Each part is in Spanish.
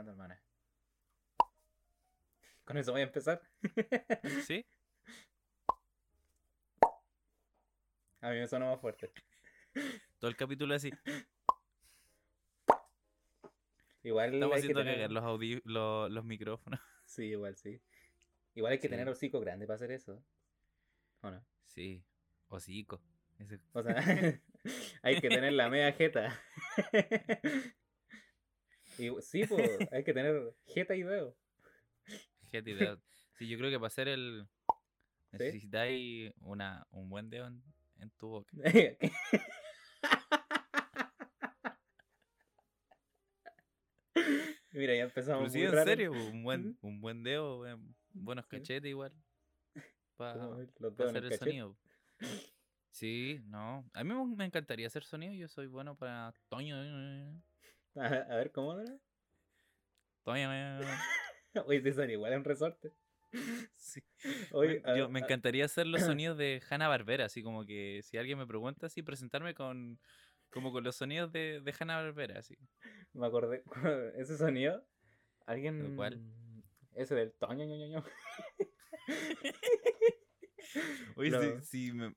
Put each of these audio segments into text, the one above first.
hermana. Con eso voy a empezar. ¿Sí? A mí me suena más fuerte. Todo el capítulo así. Igual Estamos que haciendo tener... cagar los, audi- los, los micrófonos. Sí, igual sí. Igual hay que Sí. tener hocico grande para hacer eso. ¿O no? Sí. Hocico. O sea, hay que tener la media jeta. y, sí, pues, hay que tener jeta y dedo. Gente de- Sí, yo creo que para hacer el. ¿Sí? Necesitáis una, un buen dedo en, en tu boca. Mira, ya empezamos Pero sí, muy en raro. serio, un buen, un buen dedo, buenos Sí. cachetes igual. Para hacer el cachete. sonido. Sí, no. A mí me encantaría hacer sonido. Yo soy bueno para. Toño. A, a ver, ¿cómo era? Toño. Oye, te sale igual en resorte. Sí. Oye, Me- a- yo me encantaría hacer los sonidos de Hanna Barbera, así como que si alguien me pregunta, así presentarme con como con los sonidos de, de Hanna Barbera, así. me acordé, ese sonido, alguien... ¿Cuál? Ese del toño, ño, ño, ño. Oye, si me-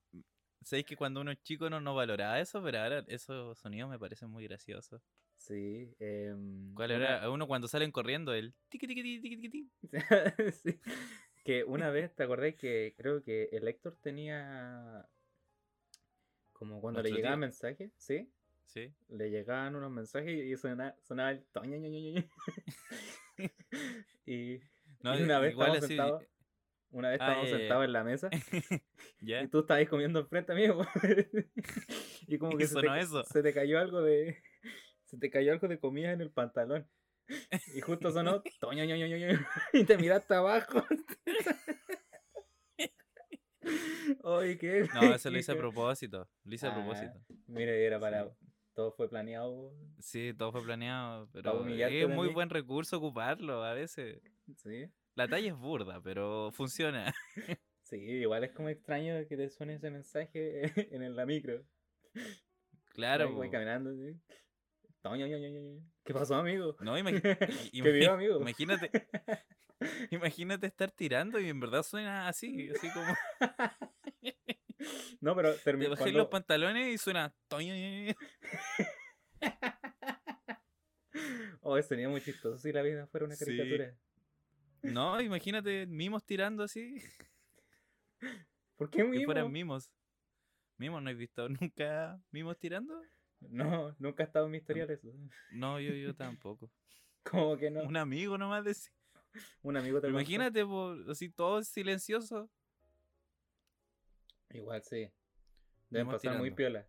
sabéis que cuando uno es chico no, no valoraba eso, pero ahora esos sonidos me parecen muy graciosos. Sí. em, ¿Cuál una- era? Uno cuando salen corriendo, el tiqui tiqui tiqui tiqui tiqui. Sí. Que una vez, ¿te acordás que creo que el Héctor tenía... Como cuando le ¿Nuestro llegaban mensajes, ¿sí? Sí. Le llegaban unos mensajes y sonaba, sonaba el toño, y, No, y una vez igual estábamos así. sentados, una vez Ah, estábamos sentados en la mesa ¿Ya? y tú estabas comiendo enfrente mío. y como que se te, eso. se te cayó algo de se te cayó algo de comida en el pantalón. Y justo sonó toño, ño, ño, ño, y te miraste abajo. Oye, qué No, eso lo hice a propósito. Lo hice a Ah, propósito. Mira, era para Sí. todo fue planeado. Sí, todo fue planeado, pero es muy mí. buen recurso ocuparlo a veces. Sí. La talla es burda, pero funciona. Sí, igual es como extraño que te suene ese mensaje en la micro. Claro. Voy, caminando ño. ¿Qué pasó, amigo? No, imagi- ¿Qué vio, amigo? Imagínate, imagínate estar tirando y en verdad suena así, así como No, pero te terminó. bajé los pantalones y suena. Oh, sería muy chistoso si la vida fuera una Sí. caricatura. No, imagínate mimos tirando así, ¿Por qué que mimo? fueran mimos. Mimos, ¿no he visto nunca mimos tirando? No, nunca ha estado en mi historial eso. No, yo, yo tampoco. Como que no. Un amigo nomás decía. Un amigo te contó. imagínate, po, así todo silencioso. Igual sí. Deben Mimos pasar muy piola.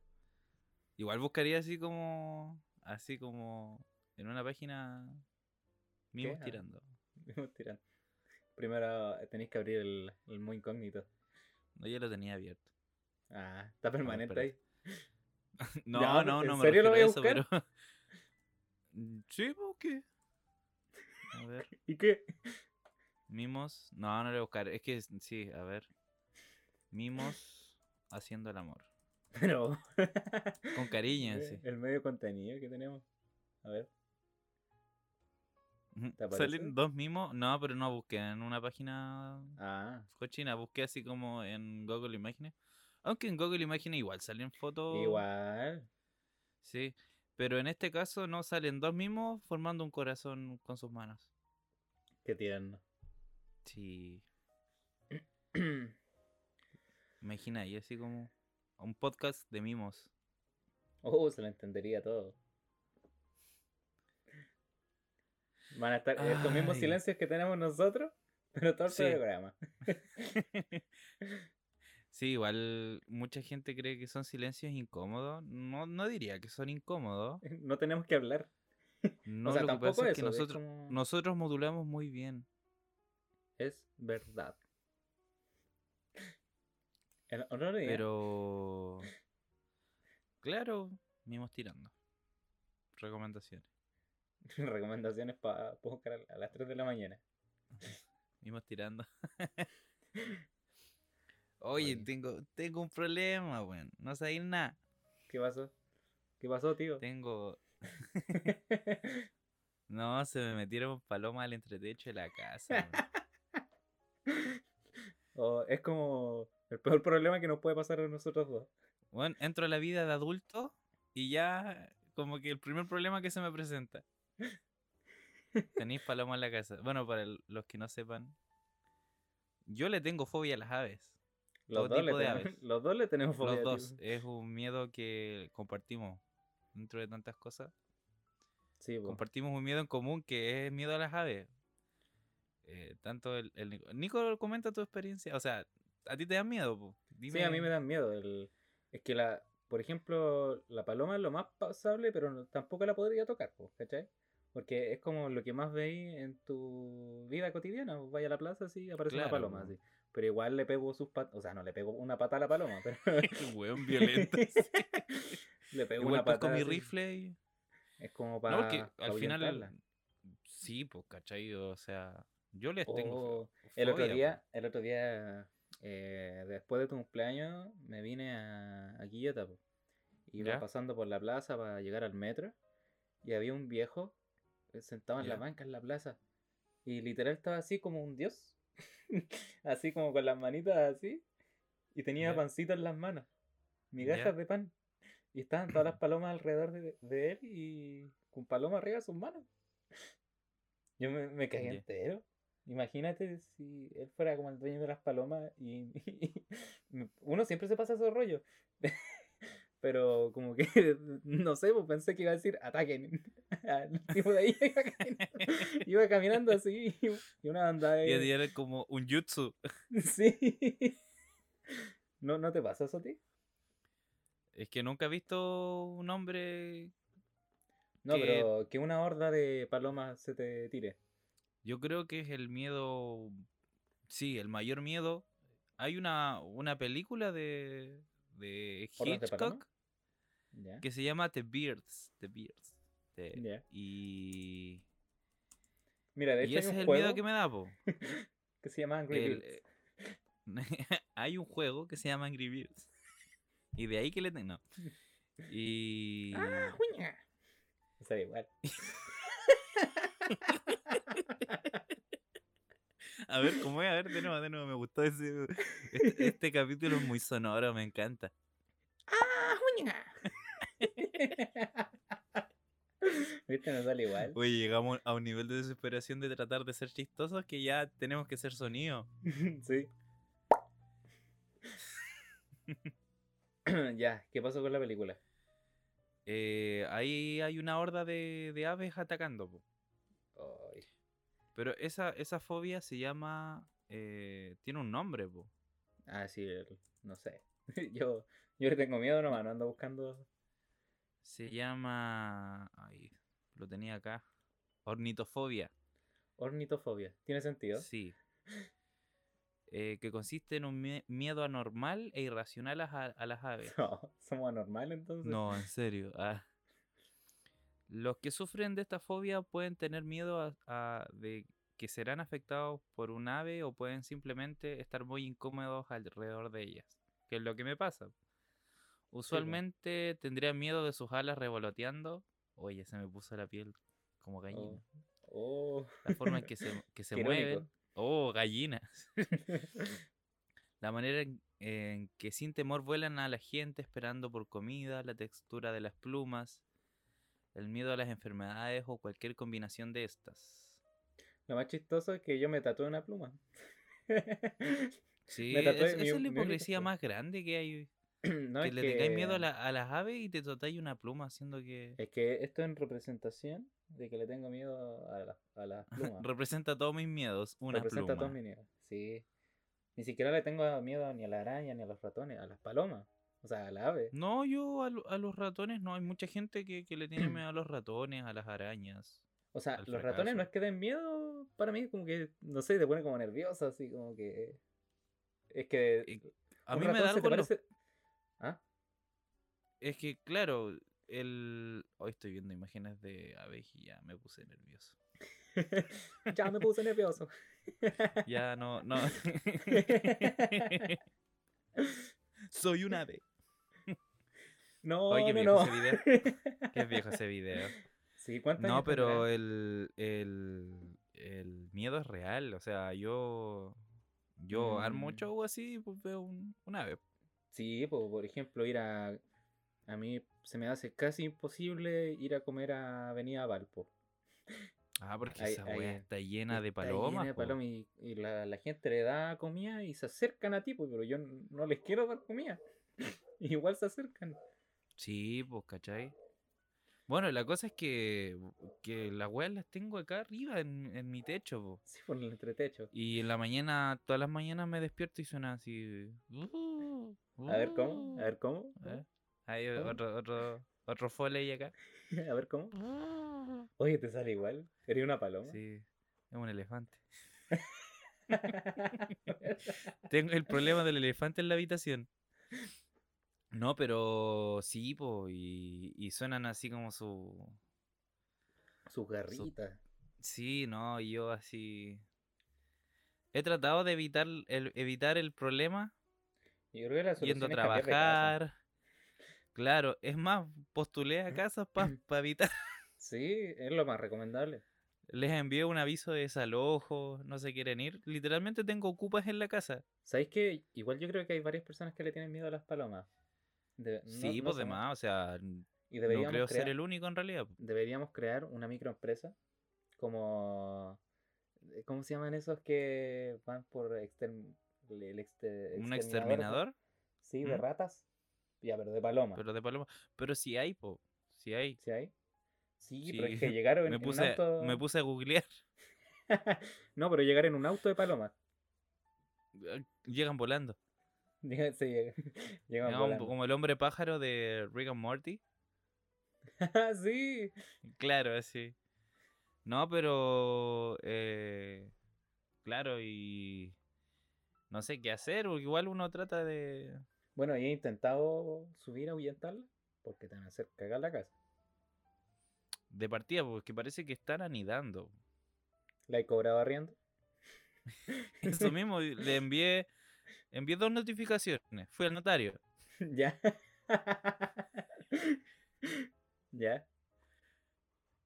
Igual buscaría así como. Así como. En una página. Mimos ¿Qué? tirando. Mimos tirando. Primero eh, tenéis que abrir el, el muy incógnito. No, ya lo tenía abierto. Ah, está permanente ahí. No, Ya, no, ¿en no me serio lo voy a eso, buscar? pero. Mm, Sí, ¿por qué? A ver. ¿Y qué? Mimos. No, no le voy a buscar. Es que sí, a ver. Mimos haciendo el amor. Pero. Con cariño, sí. El medio contenido que tenemos. A ver. Salen dos mimos. No, pero no busqué en una página Ah, cochina. Busqué así como en Google Imágenes. Aunque en Google Imágenes igual salen fotos. igual. Sí. Pero en este caso no salen dos mimos formando un corazón con sus manos. Qué tierno. Sí. Imagina ahí así como un podcast de mimos. Oh, se lo entendería todo. Van a estar estos mismos Ay. silencios que tenemos nosotros, pero todo el Sí. programa. Sí, igual mucha gente cree que son silencios incómodos. No, no diría que son incómodos. No tenemos que hablar. No, o sea, lo que tampoco es que nosotros, como- nosotros modulamos muy bien. Es verdad. El día, Pero. Claro, mimos tirando. Recomendaciones. recomendaciones para buscar a las 3 de la mañana. Mimos tirando. Oye, Oye. tengo, tengo un problema, weón. No sabéis nada. ¿Qué pasó? ¿Qué pasó, tío? Tengo. No, se me metieron palomas al entretecho de la casa. weón. O es como el peor problema que nos puede pasar a nosotros dos. Bueno, entro a la vida de adulto y ya como que el primer problema que se me presenta. Tenéis palomas en la casa. Bueno, para el- los que no sepan, yo le tengo fobia a las aves. Los, Todo dos, le de tenemos, aves. los dos le tenemos fobia. Los dos. Es un miedo que compartimos dentro de tantas cosas. Sí. Compartimos un miedo en común que es miedo a las aves. Eh, tanto el, el Nico- comenta tu experiencia. O sea, ¿a ti te dan miedo? Sí, a mí me dan miedo. El... Es que la, por ejemplo, la paloma es lo más pasable, pero no- tampoco la podría tocar, ¿cachai? Porque es como lo que más veis en tu vida cotidiana. pues, Vaya a la plaza, así aparece una paloma, así. Pero igual le pego sus patas, o sea, no le pego una pata a la paloma, pero weón violento. le pego Igual una pues pata. con mi rifle y... Es como No, para. porque al final... Sí, pues, ¿cachai? O sea, yo les tengo... Oh, el otro día, el otro día, eh, después de tu cumpleaños, me vine a, a Quillota, po. Iba Ya. pasando por la plaza para llegar al metro y había un viejo sentado en la banca en la plaza. Y literal estaba así como un dios, así como con las manitas así. Y tenía pancito en las manos, migajas de pan. Y estaban todas las palomas alrededor de, de él y con palomas arriba de sus manos. Yo me, me cagué entero. Imagínate si él fuera como el dueño de las palomas y, uno siempre se pasa esos rollos. Pero como que, no sé, pues pensé que iba a decir ataquen al tipo de ahí. Iba caminando, iba caminando así y una banda Y de... era como un jutsu. Sí. ¿No, ¿No te pasa eso a ti? Es que nunca he visto un hombre... No, Que- pero que una horda de palomas se te tire. Yo creo que es el miedo... Sí, el mayor miedo. Hay una, una película de, de. Hitchcock que se llama The Beards. The Beards. The-. Y, Mira, de y ese hay es el miedo que me da, po. que se llama Angry El- Birds. hay un juego que se llama Angry Birds. Y de ahí que le tengo. Y. ¡Ah! Sabe igual. A ver, ¿cómo es? A ver, de nuevo, de nuevo. Me gustó ese. Este, este capítulo es muy sonoro, me encanta. ¡Ah, juña! ¿Viste? No sale igual. Oye, llegamos a un nivel de desesperación de tratar de ser chistosos que ya tenemos que ser sonido. sí. ya, ¿qué pasó con la película? Eh, ahí hay una horda de, de aves atacando. Ay, Pero esa, esa fobia se llama. eh, tiene un nombre, po. Ah, sí, no sé. yo, yo le tengo miedo nomás, no ando buscando. Se llama. Ay, lo tenía acá. Ornitofobia. Ornitofobia. ¿Tiene sentido? Sí. Eh, que consiste en un mie- miedo anormal e irracional a, a las aves. No, somos anormales entonces. No, en serio. ah. Los que sufren de esta fobia pueden tener miedo a, a- de que serán afectados por un ave o pueden simplemente estar muy incómodos alrededor de ellas. Que es lo que me pasa. Usualmente tendría miedo de sus alas revoloteando. Oye, se me puso la piel como gallina. Oh. La forma en que se, que se mueven. Oh, gallinas. La manera en, en que sin temor vuelan a la gente esperando por comida, la textura de las plumas, el miedo a las enfermedades o cualquier combinación de estas. Lo más chistoso es que yo me tatué una pluma. Sí, Me tatué es- mi- esa es la hipocresía más grande que hay. no, que le tengáis miedo a, la- a las aves y te tatuáis una pluma haciendo que Es que esto es en representación de que le tengo miedo a, la- a las plumas. representa todos mis miedos, una Representa pluma. todos mis miedos. Sí. Ni siquiera le tengo miedo ni a la araña, ni a los ratones, a las palomas. O sea, a la ave. No, yo a, lo- a los ratones no. Hay mucha gente que, que le tiene miedo a los ratones, a las arañas. O sea, al los ratones no es que den miedo para mí, como que, no sé, te pone como nervioso, así como que... Es que... Eh, A mí me da algo los- ¿Ah? Es que, claro, el... Hoy estoy viendo imágenes de aves y ya me puse nervioso. ya me puse nervioso. Ya no, no. Soy un ave. No, Oye, qué no, viejo no. ese video. Qué viejo ese video. Sí, ¿cuántos No, pero el, el, el miedo es real. O sea, yo. Yo armo Mm. show así, pues veo un, un ave. Sí, pues, por ejemplo, ir a... A mí se me hace casi imposible ir a comer a Avenida Valpo. Ah, porque esa weá está llena de palomas. llena de palomas y, y la, la gente le da comida y se acercan a ti, pues, pero yo no les quiero dar comida. Igual se acercan. Sí, pues, ¿cachai? Bueno, la cosa es que, que las weas las tengo acá arriba en, en mi techo, po. Sí, por el entretecho. Y en la mañana, todas las mañanas me despierto y suena así. "Uh, A ver cómo, uh". a ver cómo, ver, Hay ¿Cómo? otro, otro, otro foley acá. a ver cómo. Oye, te sale igual. Eres una paloma. Sí, es un elefante. Tengo el problema del elefante en la habitación. No, pero sí, po, y, y suenan así como su... Sus garritas. Sí, no, y yo así... He tratado de evitar el, evitar el problema Yo creo que la yendo a trabajar. Claro, es más, postulé a casas para evitar. Sí, es lo más recomendable. Les envié un aviso de desalojo, no se quieren ir. Literalmente tengo ocupas en la casa. ¿Sabéis que igual yo creo que hay varias personas que le tienen miedo a las palomas? De- no- sí, no pues demás, o sea, no creo crear, ser el único en realidad. deberíamos crear una microempresa como... eh, ¿Cómo se llaman esos que van por exterm- el, el exte- ¿Un exterminador? Sí, de ¿Mm? ratas. Ya, pero de palomas. Pero de paloma. Pero si hay, po. Si hay. ¿Sí hay? Sí, pero es que llegaron en Me un auto... me puse a googlear. no, pero llegar en un auto de palomas. Llegan volando. Llega- llega- volando. como el hombre pájaro de Rick and Morty. sí. Claro, así. No, pero. eh, claro, y. No sé qué hacer, porque igual uno trata de. Bueno, y he intentado subir a ahuyentarla porque te van a hacer cagar la casa. De partida, porque parece que están anidando. La he cobrado arriendo. Eso mismo, le envié. Envié dos notificaciones. Fui al notario. ya. ya.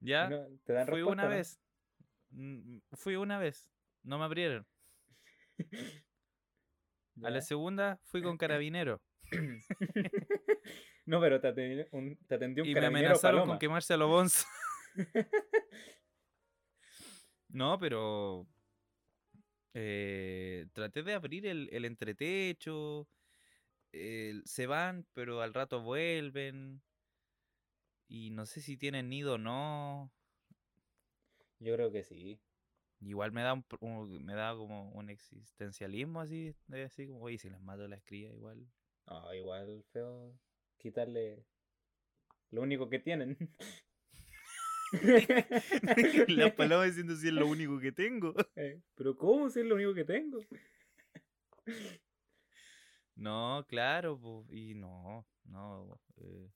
Ya. No, ¿Te dan fui respuesta, una no? vez. Mm, Fui una vez. No me abrieron. A la segunda fui con carabinero. no, pero te atendió un, te atendió un y me carabinero amenazaron paloma. con quemarse a los bonzos. no, pero. Eh, traté de abrir el, el entretecho. se van, pero al rato vuelven. Y no sé si tienen nido o no. Yo creo que sí. Igual me da un, pr- un- me da como un existencialismo así, de así como, oye, si las mato las crías igual. No, igual feo quitarle lo único que tienen. las palomas diciendo si es lo único que tengo. Eh, Pero ¿cómo si es lo único que tengo? No, claro, po, y no, no. eh,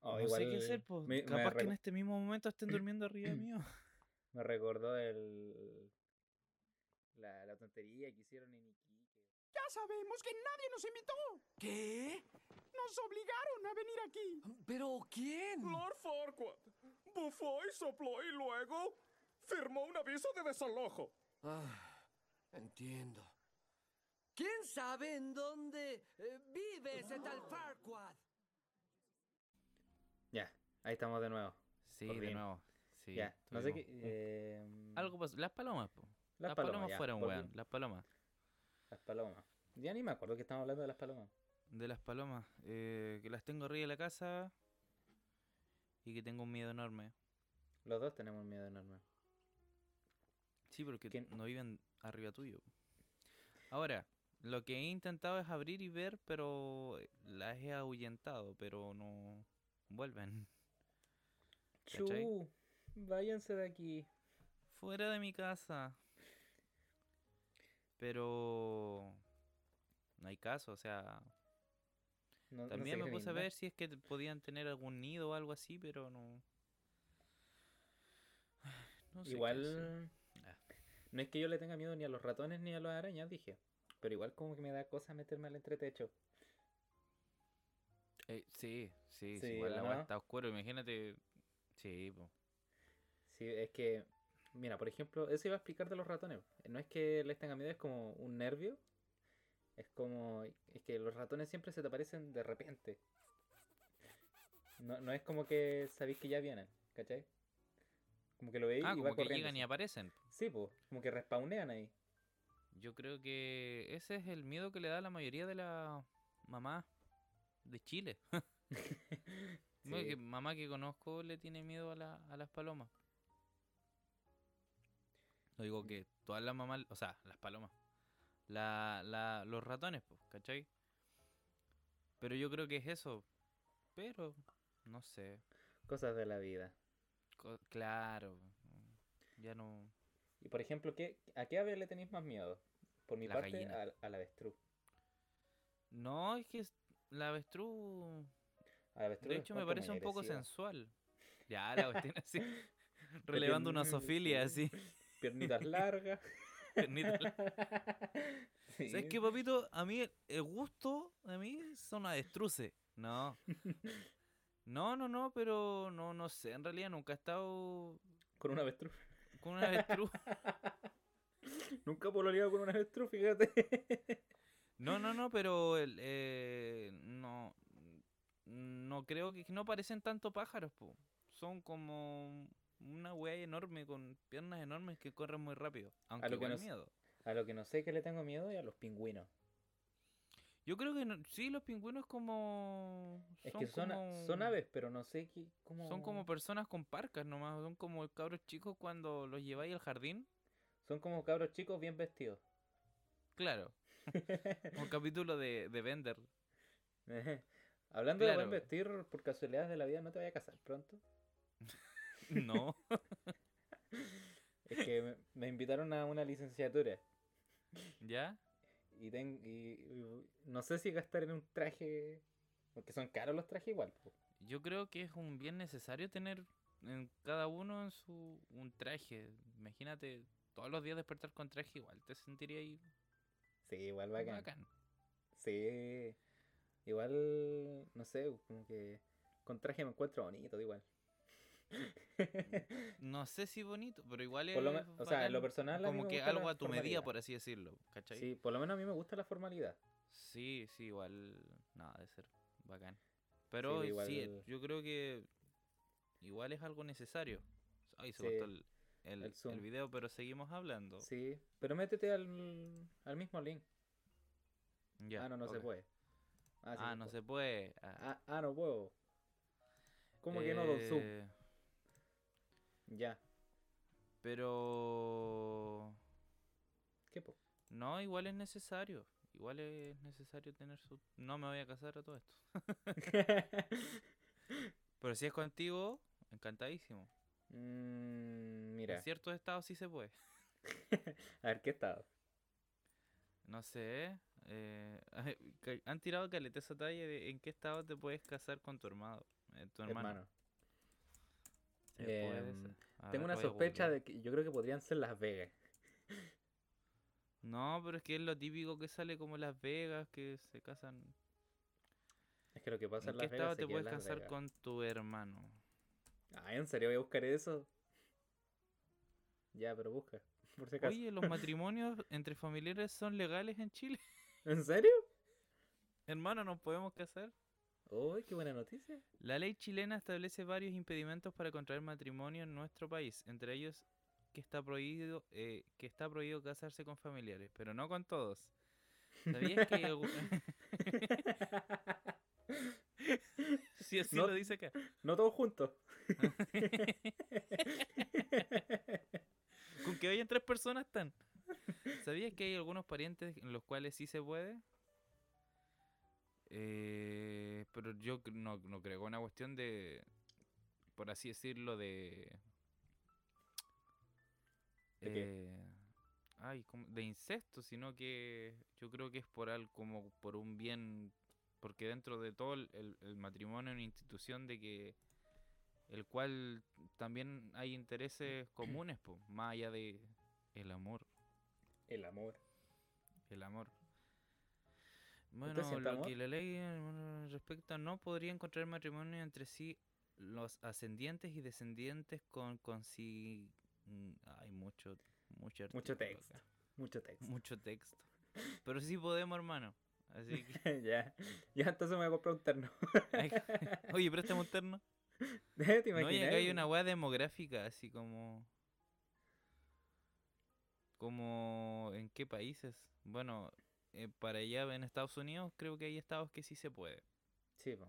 Oh, no sé qué igual hacer, pues. me Capaz que en este mismo momento estén durmiendo arriba mío. Me recordó el... la, la tontería que hicieron en. Ya sabemos que nadie nos invitó. ¿Qué? Nos obligaron a venir aquí. ¿Pero quién? Lord Farquaad bufó y sopló y luego firmó un aviso de desalojo. Ah, entiendo. ¿Quién sabe en dónde eh, vive ese tal Farquaad? Ya, ahí estamos de nuevo. Sí, Por de fin. nuevo. Sí, ya, no sé qué... un- eh, Algo pasó. Las palomas, po. Las Las, palomas, palomas, fueron, weón. Las palomas. Las palomas. Ya ni me acuerdo que estamos hablando de las palomas. De las palomas. eh, que las tengo arriba de la casa. Y que tengo un miedo enorme. Los dos tenemos miedo enorme. Sí, porque ¿Quién? no viven arriba tuyo. Ahora, lo que he intentado es abrir y ver, pero eh, las he ahuyentado, pero no vuelven. Chu, váyanse de aquí. Fuera de mi casa. Pero no hay caso, o sea, No- no también se me quieren puse a ver si es que podían tener algún nido o algo así, pero no. No sé. Igual... Ah. No es que yo le tenga miedo ni a los ratones ni a las arañas, dije. Pero igual como que me da cosa meterme al entretecho. Eh, sí, sí, sí, igual la ¿o weá no? está oscuro, imagínate. Sí, po. Sí, es que, mira, por ejemplo, eso iba a explicar de los ratones. No es que les tenga miedo, es como un nervio. Es como, es que los ratones siempre se te aparecen de repente. No, no es como que sabéis que ya vienen, ¿cachai? Como que lo veis Ah, y va como que corriendo. llegan y aparecen. Sí, pues, como que respawnean ahí. Yo creo que ese es el miedo que le da a la mayoría de la mamá de Chile. Sí. que mamá que conozco le tiene miedo a, la- a las palomas. No digo que todas las mamás, o sea, las palomas. La, la, los ratones, pues, ¿cachai? Pero yo creo que es eso. Pero, no sé. Cosas de la vida. co- claro. Ya no. Y por ejemplo, ¿qué, ¿a qué ave le tenéis más miedo? Por mi La parte, al, al avestruz. No, es que la avestruz. De hecho, me parece un poco sensual. Ya, la cuestión así. relevando una sofilia sí. así. Piernitas largas. Piernita la- Sí. ¿Sabes qué, papito? A mí el- gusto, a mí son avestruces. No. No, no, no, pero no, no sé. En realidad nunca he estado Con un avestruz. con una avestruz. Nunca pololeado con un avestruz, fíjate. No, no, no, pero el, eh, no, no creo que no parecen tanto pájaros, po. Son como una wea enorme con piernas enormes que corren muy rápido. Aunque lo que nos- miedo. A lo que no sé que le tengo miedo es a los pingüinos. Yo creo que no- sí, los pingüinos como Es que son, a- como- son aves, pero no sé qué, cómo... Son como personas con parcas nomás, son como cabros chicos cuando los lleváis al jardín. Son como cabros chicos bien vestidos. Claro, un capítulo de, de Bender. Hablando de buen vestir, por casualidades de la vida, ¿no te vayas a casar pronto? No, Es que me, me invitaron a una licenciatura ¿ya? y, ten- y- y no sé si gastar en un traje, porque son caros los trajes igual. po. Yo creo que es un bien necesario tener en cada uno en su un traje. Imagínate todos los días despertar con traje igual, te sentiría ahí Sí, igual bacán. bacán. Sí, igual, no sé, como que con traje me encuentro bonito, igual. No sé si bonito, pero igual es lo o sea, en lo personal como que algo a tu medida, por así decirlo, ¿cachai? Sí, por lo menos a mí me gusta la formalidad. Sí, sí, igual, nada, de ser bacán. Pero sí, igual- yo creo que igual es algo necesario. Ay, se Sí, cortó el, el, el el Zoom. video, pero seguimos hablando. Sí, pero métete al, al mismo link. Ya, ah, no, no se puede. Ah, sí Ah, no se puede. Ah, Ah, ah, no puedo. ¿Cómo que no, Don Zoom? Ya. Pero... ¿Qué po? No, igual es necesario. Igual es necesario tener su... No me voy a casar a todo esto. Pero si es contigo, encantadísimo. Mm, mira, En ciertos estados sí se puede. a ver, ¿qué estado? No sé. eh, han tirado caleta esa talla de en qué estado te puedes casar con tu hermano. eh, tu hermano. Hermano. Eh, puede Em, Tengo ver, una sospecha de que yo creo que podrían ser Las Vegas. No, pero es que es lo típico que sale como Las Vegas, que se casan. Es que lo que pasa ¿En en qué Las estado Vegas se te queda en puedes Las casar Vegas. con tu hermano? Ah, ¿en serio voy a buscar eso? Ya, pero busca, por si acaso. Oye, los matrimonios entre familiares son legales en Chile. ¿En serio? Hermano, ¿nos podemos casar? Uy, qué buena noticia. La ley chilena establece varios impedimentos para contraer matrimonio en nuestro país, entre ellos que está prohibido eh, que está prohibido casarse con familiares, pero no con todos. ¿Sabías que Sí, así No- lo dice acá. no todos juntos. Con que vayan tres personas están. ¿Sabías que hay algunos parientes en los cuales sí se puede? Eh, pero yo no, no creo que una cuestión de, por así decirlo, de... ¿De eh, ay, ¿cómo? de incesto, sino que yo creo que es por algo como por un bien, porque dentro de todo el, el- el matrimonio es una institución de que el cual también hay intereses comunes, po, más allá de el amor, El amor. el amor. Bueno, lo que la ley respecta no podrían contraer matrimonio entre sí los ascendientes y descendientes con consi... mm, Hay mucho, mucho, Mucho artículo texto. acá, Mucho texto. Mucho texto. Pero sí podemos, hermano. Así que... ya. Ya, entonces me voy a comprar un terno. Oye, préstame un terno. ¿Te No, y imaginas? acá hay una weá demográfica, así como. Como. ¿En qué países? Bueno, eh, para allá en Estados Unidos creo que hay estados que sí se puede. Sí, po.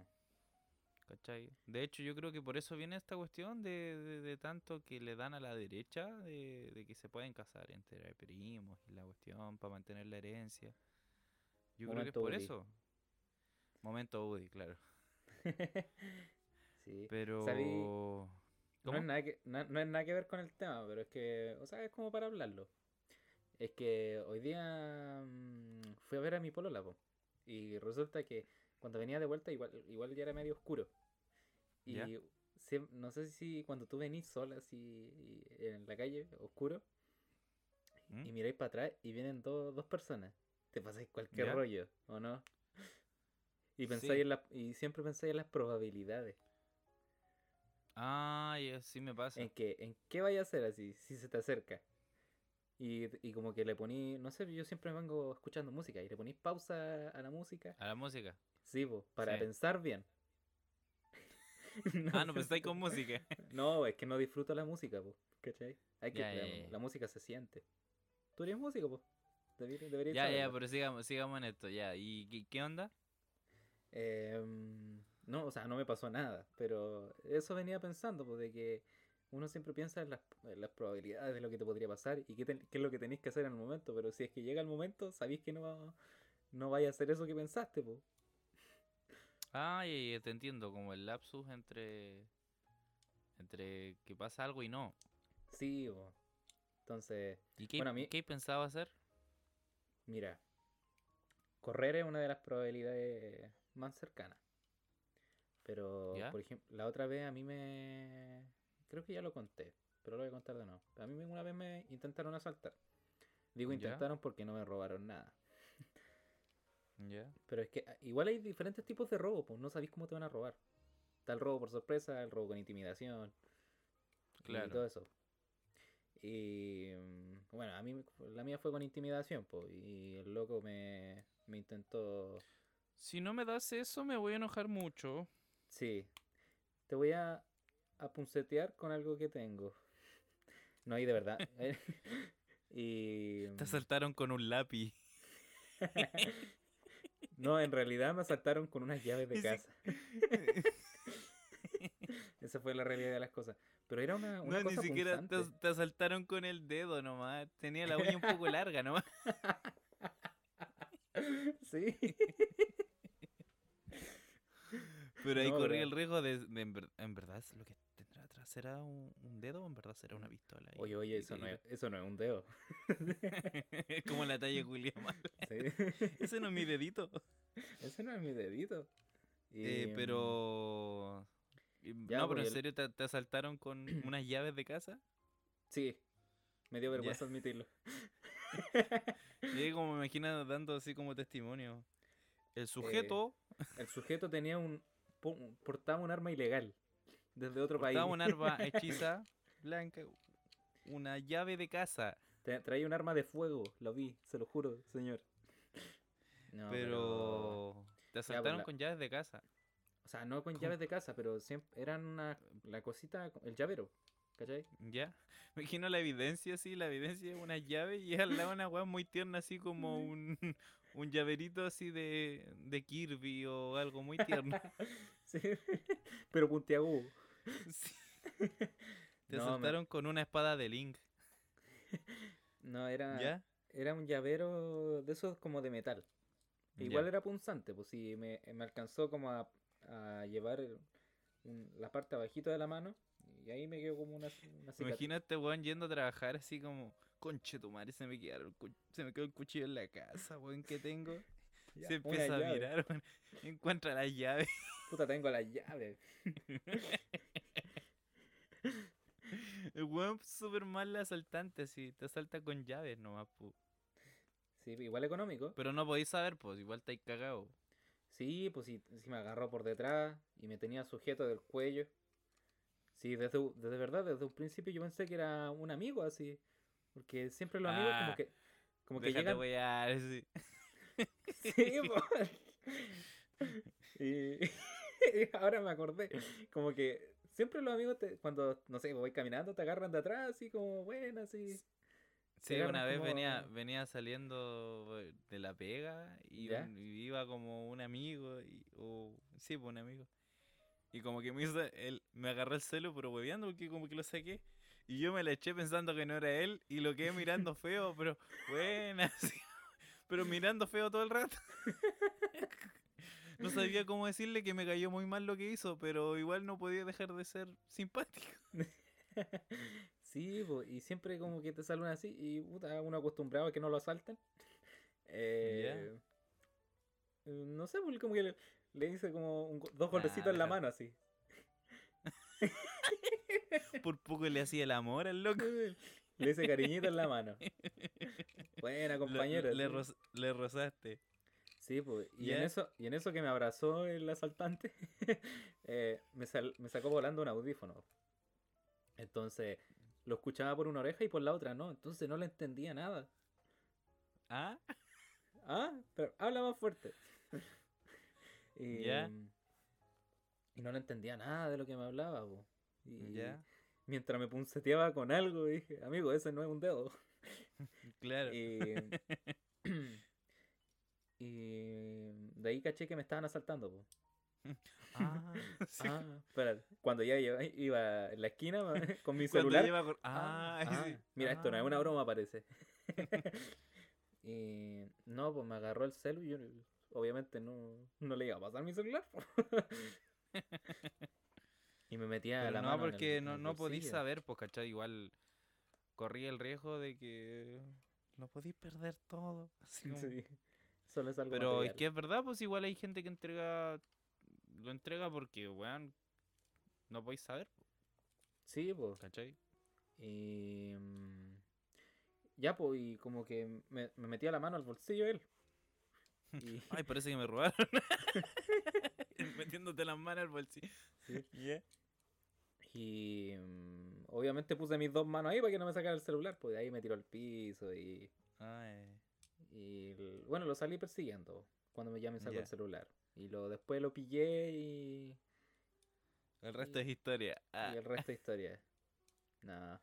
¿Cachai? De hecho, yo creo que por eso viene esta cuestión de, de- de tanto que le dan a la derecha de, de que se pueden casar entre primos y la cuestión para mantener la herencia. Yo creo que es por eso. Momento Woody, claro. sí. Pero. No es, nada que, no es nada que ver con el tema, pero es que, o sea, es como para hablarlo. Es que hoy día mm, fui a ver a mi polola, po, y resulta que cuando venía de vuelta igual, igual ya era medio oscuro. Y no sé si cuando tú venís sola así en la calle, oscuro, ¿Mm? y miráis para atrás y vienen dos dos personas, te pasáis cualquier rollo, ¿o no? Y pensáis Sí. en las, y siempre pensáis en las probabilidades. Ah, ya, sí me pasa. en que en qué vaya a hacer así si se te acerca y, y como que le poní no sé yo siempre vengo escuchando música y le ponís pausa a la música A la música. sí po, para Sí. pensar bien Ah, no pensáis con música. no es que no disfruto la música po, ¿cachai? Hay que Ya, la, ya. la música se siente tú eres músico po deberías, deberías Ya, ya, pero sigamos, sigamos en esto, ya. ¿Y qué, qué onda? Em, no, o sea, no me pasó nada, pero eso venía pensando, pues, de que uno siempre piensa en las, en las probabilidades de lo que te podría pasar y qué, ten- qué es lo que tenéis que hacer en el momento, pero si es que llega el momento, sabéis que no, va- no vaya a hacer eso que pensaste, pues. Ah, te entiendo, como el lapsus entre. entre que pasa algo y no. Sí, po. Entonces, ¿Y qué, Bueno, a mí- qué pensaba hacer? mira, correr es una de las probabilidades más cercanas. Pero, ¿Ya? por ejemplo, la otra vez a mí me... Creo que ya lo conté, pero lo voy a contar de nuevo. A mí una vez me intentaron asaltar. Digo ¿Ya? intentaron porque no me robaron nada. Ya. Pero es que ah, igual hay diferentes tipos de robo, pues no sabéis cómo te van a robar. Está el robo por sorpresa, el robo con intimidación y Claro. todo eso. Y mm, bueno, a mí la mía fue con intimidación, pues, y el loco me, me intentó... Si no me das eso, me voy a enojar mucho. Sí, te voy a, a puncetear con algo que tengo. No, y de verdad. y... Te mm, asaltaron con un lápiz. No, en realidad me asaltaron con unas llaves de casa. Esa fue la realidad de las cosas. Pero era una, una No, ni siquiera te, punzante. as- te asaltaron con el dedo nomás. Tenía la uña un poco larga nomás. Sí. Pero ahí No, corría el riesgo de, de en, ver- en verdad lo que será un, un dedo o en verdad será una pistola. Oye, Y- oye, eso no es, eso no es un dedo. Como la talla Julián. Sí. Ese no es mi dedito. Ese no es mi dedito. Eh, Y, pero. ya, no, pero en el- serio te, te asaltaron con unas llaves de casa. Sí. Me dio Ya. vergüenza admitirlo. Y como me imagino dando así como testimonio. El sujeto El sujeto tenía un. po- portaba un arma ilegal. Desde otro país. un arma hechiza blanca, una llave de casa. Traía un arma de fuego. Lo vi, se lo juro, señor. No, pero te pues, asaltaron la- con llaves de casa. O sea, no con ¿Cómo? llaves de casa, pero siempre eran una, la cosita, el llavero, ¿cachai? ¿Ya? Me imagino la evidencia, sí, la evidencia es una llave y al lado una weá muy tierna, así como un, un llaverito así de, de Kirby o algo muy tierno. Sí, pero puntiagudo. Sí. Te No, con una espada de Link, No, era, ¿ya? era un llavero de esos como de metal. Igual Ya. era punzante, pues sí, me, me alcanzó como a, a llevar un- la parte abajito de la mano y ahí me quedó como una, una este weón yendo a trabajar así como, conche tu madre, se me, quedaron, cu- se me quedó el cuchillo en la casa, weón, que tengo. Ya, se empieza a llave. mirar, weón, encuentra la llave. Puta, tengo la llave. El weón súper mal asaltante, así, te asalta con llaves nomás, pu. Sí, igual económico. Pero no podéis saber, pues igual estáis cagados. Sí, pues sí, sí me agarró por detrás y me tenía sujeto del cuello. Sí, desde, desde verdad, desde un principio yo pensé que era un amigo así. Porque siempre los amigos Ah, como que, como que llegan... wear, sí. Sí, po. Y ahora me acordé, como que siempre los amigos te- cuando, no sé, voy caminando te agarran de atrás así como bueno, así. Sí, una vez como- venía, venía saliendo de la pega y, ¿Ya? un- y iba como un amigo, y, o sí, pues un amigo. Y como que me hizo, él, me agarró el celu, pero hueveando porque como que lo saqué. Y yo me la eché pensando que no era él y lo quedé mirando feo, pero buena, sí, pero mirando feo todo el rato. No sabía cómo decirle que me cayó muy mal lo que hizo, pero igual no podía dejar de ser simpático. Sí, po, y siempre como que te salen así y puta, uno acostumbrado a que no lo asalten. Eh, eh, No sé, pues, como que le, le hice como un dos golpecitos en la mano así. Por poco le hacía el amor al loco. Le hice cariñito en la mano. Buena, compañero. le, roz- le rozaste. Sí, pues, y en eso, y en eso que me abrazó el asaltante, eh, me, sal- me sacó volando un audífono. Entonces, lo escuchaba por una oreja y por la otra no, entonces no le entendía nada. ¿Ah? Ah, pero habla más fuerte. y, ¿Ya? y no le entendía nada de lo que me hablaba, po. Y ¿Ya? mientras me punceteaba con algo, dije, amigo, ese no es un dedo. Claro. Y, y de ahí caché que me estaban asaltando, po. Ah, sí. Ah, espera, cuando ya iba, iba en la esquina con mi celular. ah, Ah, ah, sí. Mira, esto no es una Ah. broma, parece. y no, pues me agarró el celu y yo obviamente no, no le iba a pasar mi celular. y me metía Pero la no, mano porque el- no, no podís saber, pues, ¿cachai? Igual corría el riesgo de que lo podís perder todo. así como- Sí, solo es algo Pero es que es verdad, pues igual hay gente que entrega, lo entrega porque, weón, no podéis saber, Sí, pues. ¿cachai? Y. mm, Ya, pues, y como que me, me metía la mano al bolsillo él. Y, Ay, parece que me robaron. Metiéndote las manos al bolsillo. Sí. ¿Ya? y, mm, obviamente puse mis dos manos ahí para que no me sacara el celular, pues de ahí me tiró al piso y. Ay, y bueno, lo salí persiguiendo cuando me ya me sacó Ya. el celular. Y lo después lo pillé y. el resto es historia. Ah, Y el resto de historia. Nada.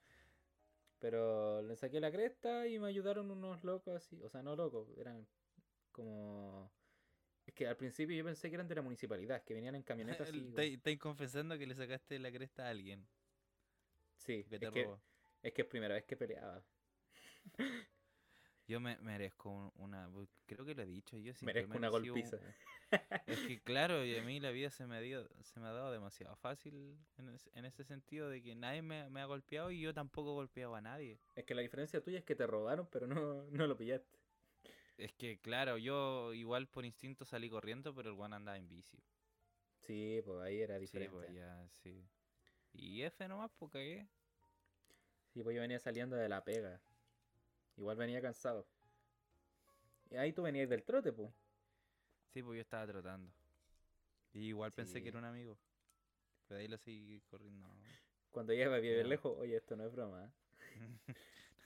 Pero le saqué la cresta y me ayudaron unos locos así. O sea, no locos, eran como. Es que al principio yo pensé que eran de la municipalidad, que venían en camionetas así. Estáis confesando que le sacaste la cresta a alguien Sí, que te es que, es que es primera vez que peleaba. Yo me merezco un- una. Creo que lo he dicho. Yo siempre Merezco una un- golpiza. Es que claro, y a mí la vida se me, dio, se me ha dado demasiado fácil en, ese- en ese sentido de que nadie me, me ha golpeado y yo tampoco he golpeado a nadie. Es que la diferencia tuya es que te robaron, pero no, no lo pillaste. Es que claro, yo igual por instinto salí corriendo, pero el one andaba en bici. Sí, pues ahí era Sí, diferente. pues ya, sí. Y F nomás, pues cagué. Sí, pues yo venía saliendo de la pega. Igual venía cansado. Y ahí tú venías del trote, pues. Sí, pues yo estaba trotando. Y igual pensé que era un amigo. Pero de ahí lo seguí corriendo. Cuando llegas bien Ya. lejos, oye, esto no es broma. ¿eh?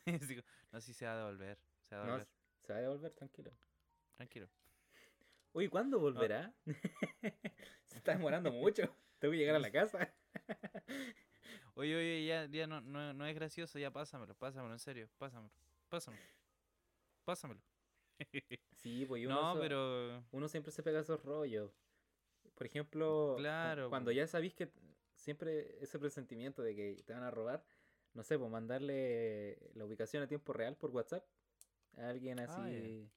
No, sí se va a devolver. Se va a No, devolver. se va a devolver, tranquilo. Tranquilo. Uy, ¿cuándo volverá? se está demorando mucho. Tengo que llegar a la casa. Oye, oye, ya, ya no, no, no es gracioso, ya pásamelo, pásamelo, en serio, pásamelo, pásamelo, pásamelo. Sí, pues uno, No, pero uno siempre se pega esos rollos. Por ejemplo, Claro, cuando po. ya sabéis que siempre ese presentimiento de que te van a robar, no sé, pues mandarle la ubicación a tiempo real por WhatsApp a alguien así, Ah, ya.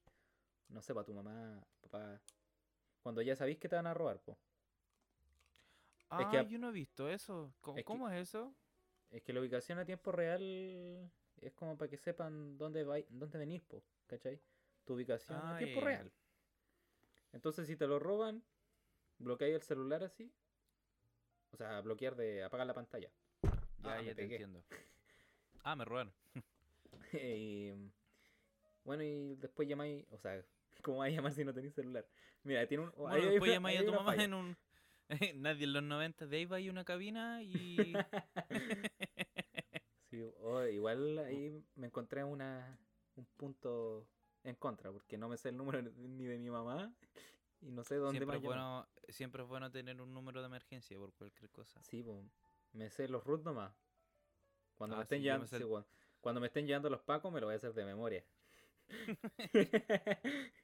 no sé, para tu mamá, papá. Cuando ya sabéis que te van a robar, pues. ah, que a- yo no he visto eso. ¿Cómo, es que- cómo es eso? Es que la ubicación a tiempo real es como para que sepan dónde vai, dónde venís, po, ¿cachai? Tu ubicación a Ah, tiempo real. Entonces, si te lo roban, bloqueáis el celular así. O sea, bloquear de apagar la pantalla. Ya, Ah, ya te pegué. entiendo. Ah, me robaron. y, Bueno, y después llamáis, o sea, ¿cómo vais a llamar si no tenéis celular? Mira, tiene un... Bueno, después llamáis ahí a tu mamá falla. en un. Nadie en los 90 de ahí va a una cabina y. Sí, o igual ahí me encontré una, un punto en contra, porque no me sé el número ni de mi mamá y no sé dónde siempre, más es bueno, siempre es bueno tener un número de emergencia por cualquier cosa. Sí, me sé los root nomás. Cuando me Ah, estén sí, me sé sí, cuando me estén llevando los pacos me lo voy a hacer de memoria.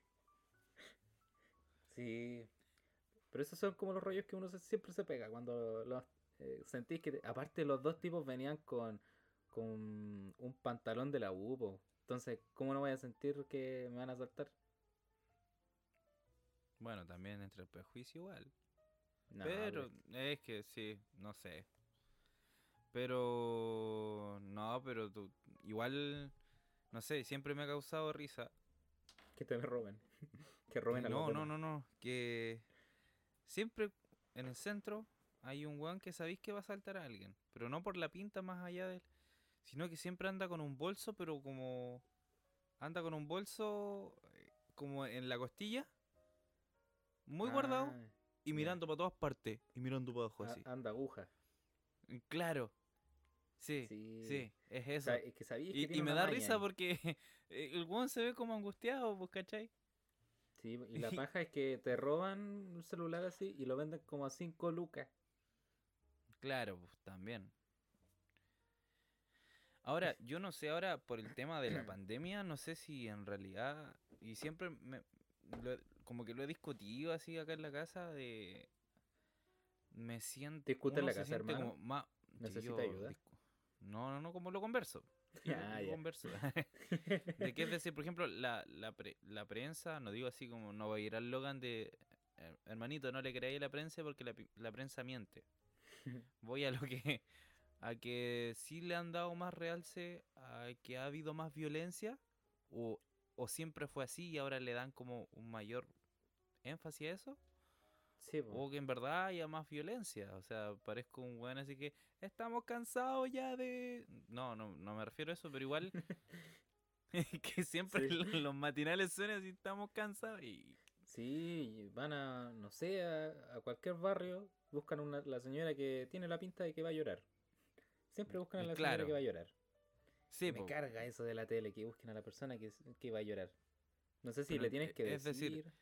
sí. Pero esos son como los rollos que uno se- siempre se pega cuando los eh, sentís que aparte los dos tipos venían con con un pantalón de la U, po. Entonces, ¿cómo no voy a sentir que me van a saltar? Bueno, también entre el prejuicio igual. No, pero es que sí, no sé. Pero no, pero tú, igual, no sé, siempre me ha causado risa. que te me roben. que roben a no, no, no, no, que siempre en el centro hay un weón que sabéis que va a saltar a alguien, pero no por la pinta más allá de él, sino que siempre anda con un bolso, pero como anda con un bolso eh, como en la costilla, muy guardado Ah, y ya. mirando para todas partes y mirando para abajo a- así. anda aguja. Claro. Sí, sí, Sí. es O eso. sea, es que Y, y me da maña risa porque el weón se ve como angustiado, pues, ¿cachai? Sí, y la paja es que te roban un celular así y lo venden como a 5 lucas. Claro, pues también. Ahora, yo no sé, ahora por el tema de la pandemia, no sé si en realidad, y siempre me, lo como que lo he discutido así acá en la casa, de... Me siento... ¿Discute en la casa, hermano? como más... ¿Necesita ayuda? discu- No, no, no, como lo converso. Yo Ah, converso. de que es decir, por ejemplo, la, la, pre- la prensa, no digo así como no va a ir al Logan de "Eh, hermanito, no le creáis a la prensa porque la, la prensa miente. Voy a lo que a que sí le han dado más realce a que ha habido más violencia o, o siempre fue así y ahora le dan como un mayor énfasis a eso Sí, o que en verdad haya más violencia. O sea, parezco un weón así que estamos cansados ya de. No, no, no me refiero a eso, pero igual que siempre Sí. lo- los matinales suenan así, estamos cansados y. Sí, van a, no sé, a, a cualquier barrio, buscan una, la señora que tiene la pinta de que va a llorar. Siempre buscan a la señora Claro. que va a llorar. Sí, Me po, carga eso de la tele, que busquen a la persona que, que va a llorar. No sé si Pero le en- tienes que es decir. decir,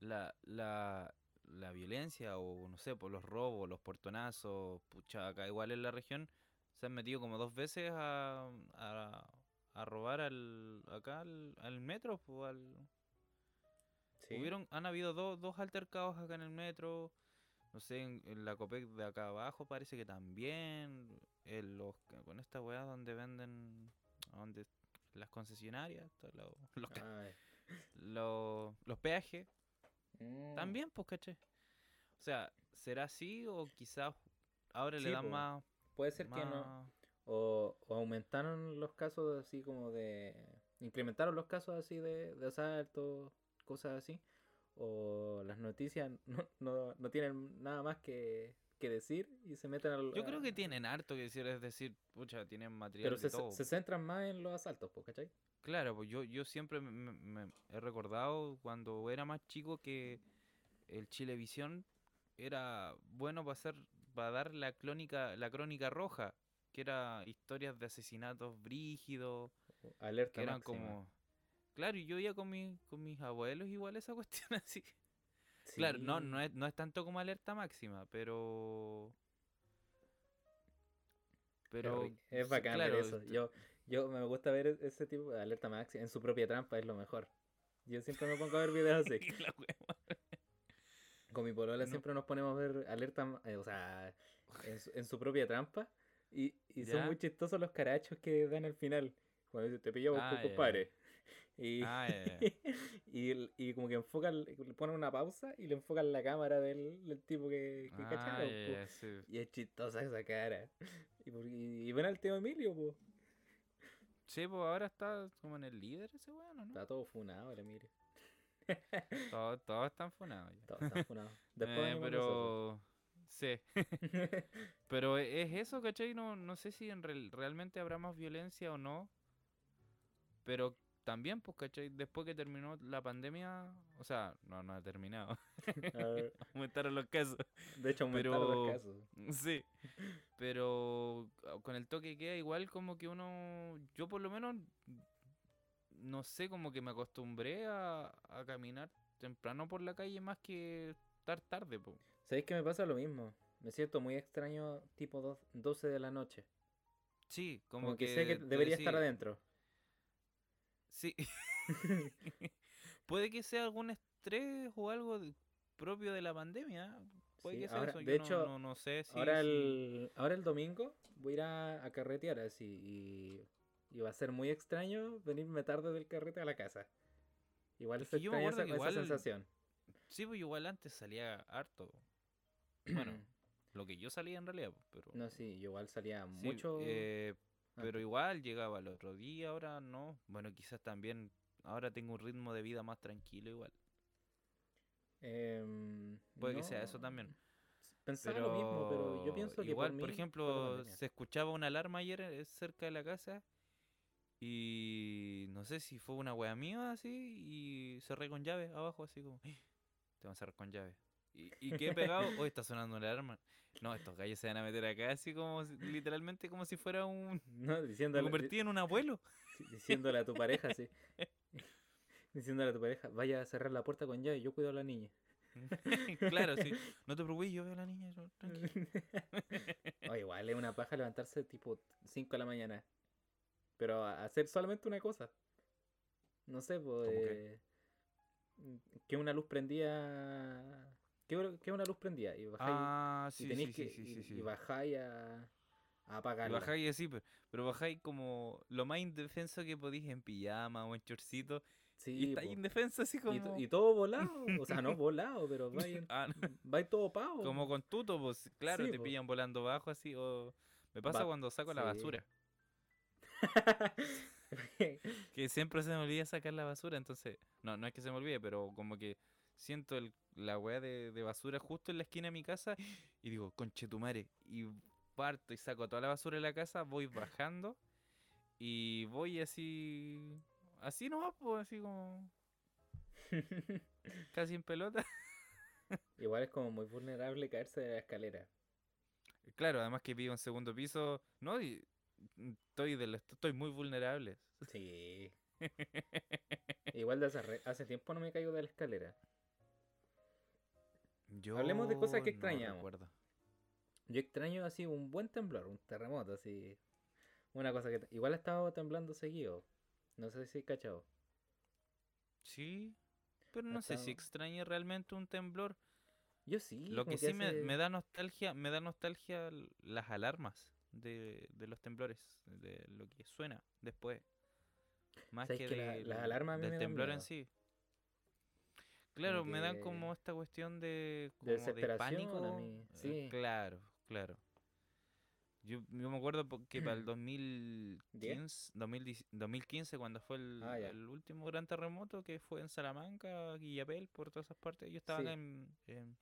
la, la, la violencia o no sé, por los robos, los portonazos, pucha, acá igual en la región se han metido como dos veces a, a, a robar al, acá al, al metro, al, Sí. Hubieron, han habido dos, dos altercados acá en el metro. No sé, en, en la Copec de acá abajo parece que también. En los, con esta weá donde venden. Donde, las concesionarias, los, los, los peajes. Mm. También, pues, caché. O sea, ¿será así o quizás ahora Sí, le dan po. más. Puede ser que no. O, o aumentaron los casos así como de... Incrementaron los casos así de, de asaltos, cosas así. O las noticias no, no, no tienen nada más que, que decir y se meten al... Yo creo que tienen harto que decir, es decir, pucha, tienen material Pero de se, todo. se centran más en los asaltos, po, ¿cachai? Claro, pues yo, yo siempre me, me- me he recordado cuando era más chico que el Chilevisión era bueno para hacer, para dar la crónica, la crónica roja, que era historias de asesinatos brígidos, Alerta que eran máxima. como claro, y yo iba con mi, con mis abuelos igual esa cuestión así. Claro, no, no es, no es tanto como alerta máxima, pero pero es bacán claro, ver eso. Yo, yo me gusta ver e- ese tipo de alerta máxima en su propia trampa, es lo mejor. Yo siempre me pongo a ver videos así. Con mi polola No. siempre nos ponemos a ver alerta, eh, o sea, en su, en su propia trampa. Y, y son muy chistosos los carachos que dan al final. Cuando dice, te pillamos, Ah, compadre. Y, Ah, y, y como que enfocan, le ponen una pausa y le enfocan la cámara del, del tipo que, que Ah, cacharon, sí. Y es chistosa esa cara. Y, y- y ven al tío Emilio, pues. Sí, pues ahora está como en el líder ese weón, ¿o ¿no? Está todo funado el Emilio. Todos, todos están funados ya. Todo está funado. Después Eh, pero... Sí. pero e- es eso, ¿cachai? No, no sé si en real- realmente habrá más violencia o no. Pero también, pues, ¿cachai? Después que terminó la pandemia, o sea, no, no ha terminado. Aumentaron los casos. de hecho, aumentaron los casos. Sí. Pero ah, con el toque queda igual como que uno, yo por lo menos, no sé, como que me acostumbré a, a caminar temprano por la calle más que estar tarde, po. ¿Sabéis que me pasa lo mismo? Me siento muy extraño tipo dos- 12 de la noche. Sí, como, Como, que, sé que debería estar adentro. Sí. Puede que sea algún estrés o algo de- propio de la pandemia. Puede Sí, que sea ahora- eso. de no- hecho, no, no sé si. ahora, si- el, ahora el domingo voy a ir a, a carretear así y, y va a ser muy extraño venirme tarde del carrete a la casa. Igual Es se extraña esa, sensación. Sí, pues igual antes salía harto. Bueno, lo que yo salía en realidad, pues, pero. No, sí, yo igual salía Sí, mucho. eh, pero igual llegaba el otro día, ahora no. Bueno, quizás también. Ahora tengo un ritmo de vida más tranquilo igual. Em, Puede que sea eso también. Pensaba Pero lo mismo, pero yo pienso que igual, por, mí ejemplo, se escuchaba una alarma ayer eh, cerca de la casa y no sé si fue una wea mía así y cerré con llave abajo así como, "Eh, te van a cerrar con llave. Y, y quedé pegado, hoy está sonando una alarma. No, estos gallos se van a meter acá así como, literalmente como si fuera un... No, Me diciéndole, convertí en un abuelo. di- diciéndole a tu pareja, sí. diciéndole a tu pareja, vaya a cerrar la puerta con llave, yo cuido a la niña. claro, sí. No te preocupes, yo veo a la niña. yo- tranquilo. O igual es una paja levantarse tipo 5 de la mañana. Pero a- hacer solamente una cosa. No sé, pues. eh, que una luz prendía. Que, una- que una luz prendía. Y bajáis. Ah, y sí, tenéis sí, que. sí, sí, y, sí, y bajáis a, a Y apagarla. bajáis así, pero, pero bajáis como lo más indefenso que podéis en pijama o en chorcito. Sí, y estáis po. indefenso así Y, como. to- y todo volado. O sea, no volado, pero vais, Ah, no, vais todo pavo. como con tuto, pues claro, te po. pillan volando bajo así. O me pasa cuando saco la basura. Que siempre se me olvida sacar la basura, entonces. No, no es que se me olvide, pero como que siento el, la weá de, de basura justo en la esquina de mi casa y digo, conchetumare. Y parto y saco toda la basura de la casa, voy bajando y voy así. Así nomás, pues, así como. Casi en pelota. Igual es como muy vulnerable caerse de la escalera. Claro, además que vivo en segundo piso. No, y estoy, del, estoy muy vulnerable. Sí. Igual de hace, hace tiempo no me caigo de la escalera. Yo Hablemos de cosas que extrañamos. Yo extraño así un buen temblor, un terremoto, así. Una cosa que... Igual ha estado temblando seguido. No sé si cachado. Sí, pero no sé si extraña realmente un temblor. Yo sí. Lo que sí me, hace- me da nostalgia, me da nostalgia las alarmas de, de los temblores, de lo que suena después. Más ¿Sabes que, que la- del- las alarmas del temblor en sí. Claro, me dan como esta cuestión de, desesperación a pánico. mí, eh, sí. Claro, claro. Yo, yo me acuerdo que para el 2015, 2010 2015 cuando fue el, Ah, el último gran terremoto que fue en Salamanca, Guillapel, por todas esas partes, yo estaba Sí. acá en, en-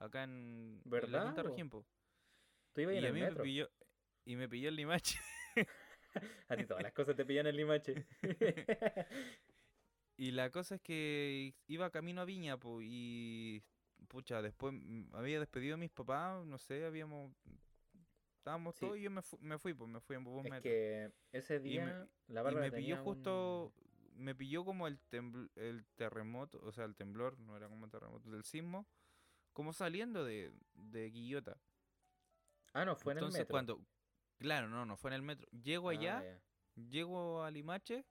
acá en, en la ¿Verdad, quinta po? región, po. Tú ibas y en a el mí metro. me pilló y me pilló el limache A ti todas las cosas te pillan en Limache. y la cosa es que iba camino a Viña, po, y pucha, después mm, había despedido a mis papás, no sé, habíamos estábamos Sí. todos y yo me, fu- me fui, pues me fui en bus es metro. que ese Y me- día Y me pilló justo, un- me pilló como el, el terremoto, o sea, el temblor, no era como un terremoto, del sismo, como saliendo de, de Quillota. Ah, no, fue en el metro. cuando, claro, no, no fue en el metro. Llego Ah, allá, llego a Limache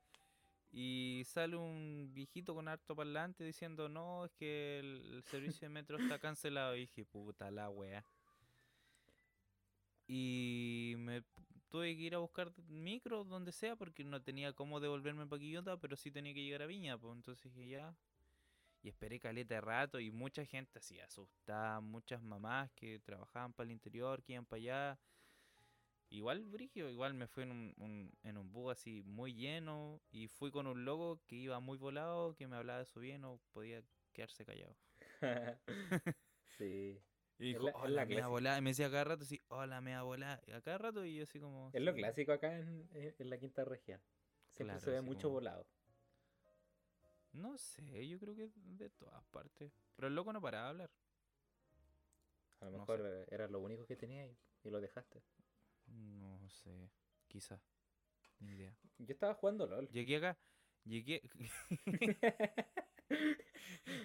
y sale un viejito con harto parlante diciendo, no, es que el, servicio de metro está cancelado. Y dije, puta la wea. Y me tuve que ir a buscar micro donde sea porque no tenía cómo devolverme para Quillota, pero sí tenía que llegar a Viña, pues entonces dije ya. Y esperé caleta de rato y mucha gente así asustada, muchas mamás que trabajaban para el interior, que iban para allá. Igual brigio, igual me fui en un, un- en un bus así muy lleno y fui con un loco que iba muy volado, que me hablaba de su bien o podía quedarse callado. sí. Y dijo, la- hola, mea clásica. volada. Y me decía cada rato así, hola, mea volada. Y a cada rato y yo así como... Es lo clásico acá en, en- la quinta región. Siempre Claro, se ve mucho como- volado. No sé, yo creo que de todas partes. Pero el loco no paraba de hablar. A lo No mejor sé. eh, era lo único que tenía y lo dejaste. No sé, quizá. Ni idea. Yo estaba jugando LOL. Llegué acá, llegué.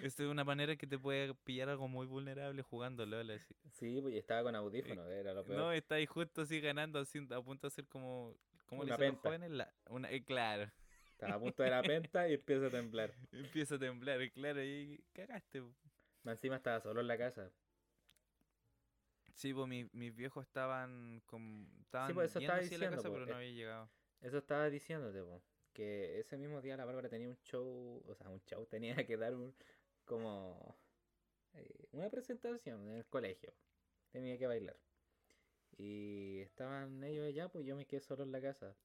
Esto es una manera que te puede pillar algo muy vulnerable jugando LOL. Así. Sí, pues estaba con audífonos, era lo peor. No, está ahí justo así ganando, así, a punto de hacer como. ¿Cómo le dicen los jóvenes? La- una, eh, claro. Estaba a punto de la penta y empieza a temblar. Empieza a temblar, claro, y cagaste. Encima estaba solo en la casa. Sí, pues mi- mis viejos estaban con, estaban pues, eso estaba a la diciendo, casa, po, pero no eh, había llegado. Eso estaba diciéndote, po, que ese mismo día la Bárbara tenía un show, o sea, un show, tenía que dar un, como eh, una presentación en el colegio. Tenía que bailar. Y estaban ellos allá, pues yo me quedé solo en la casa.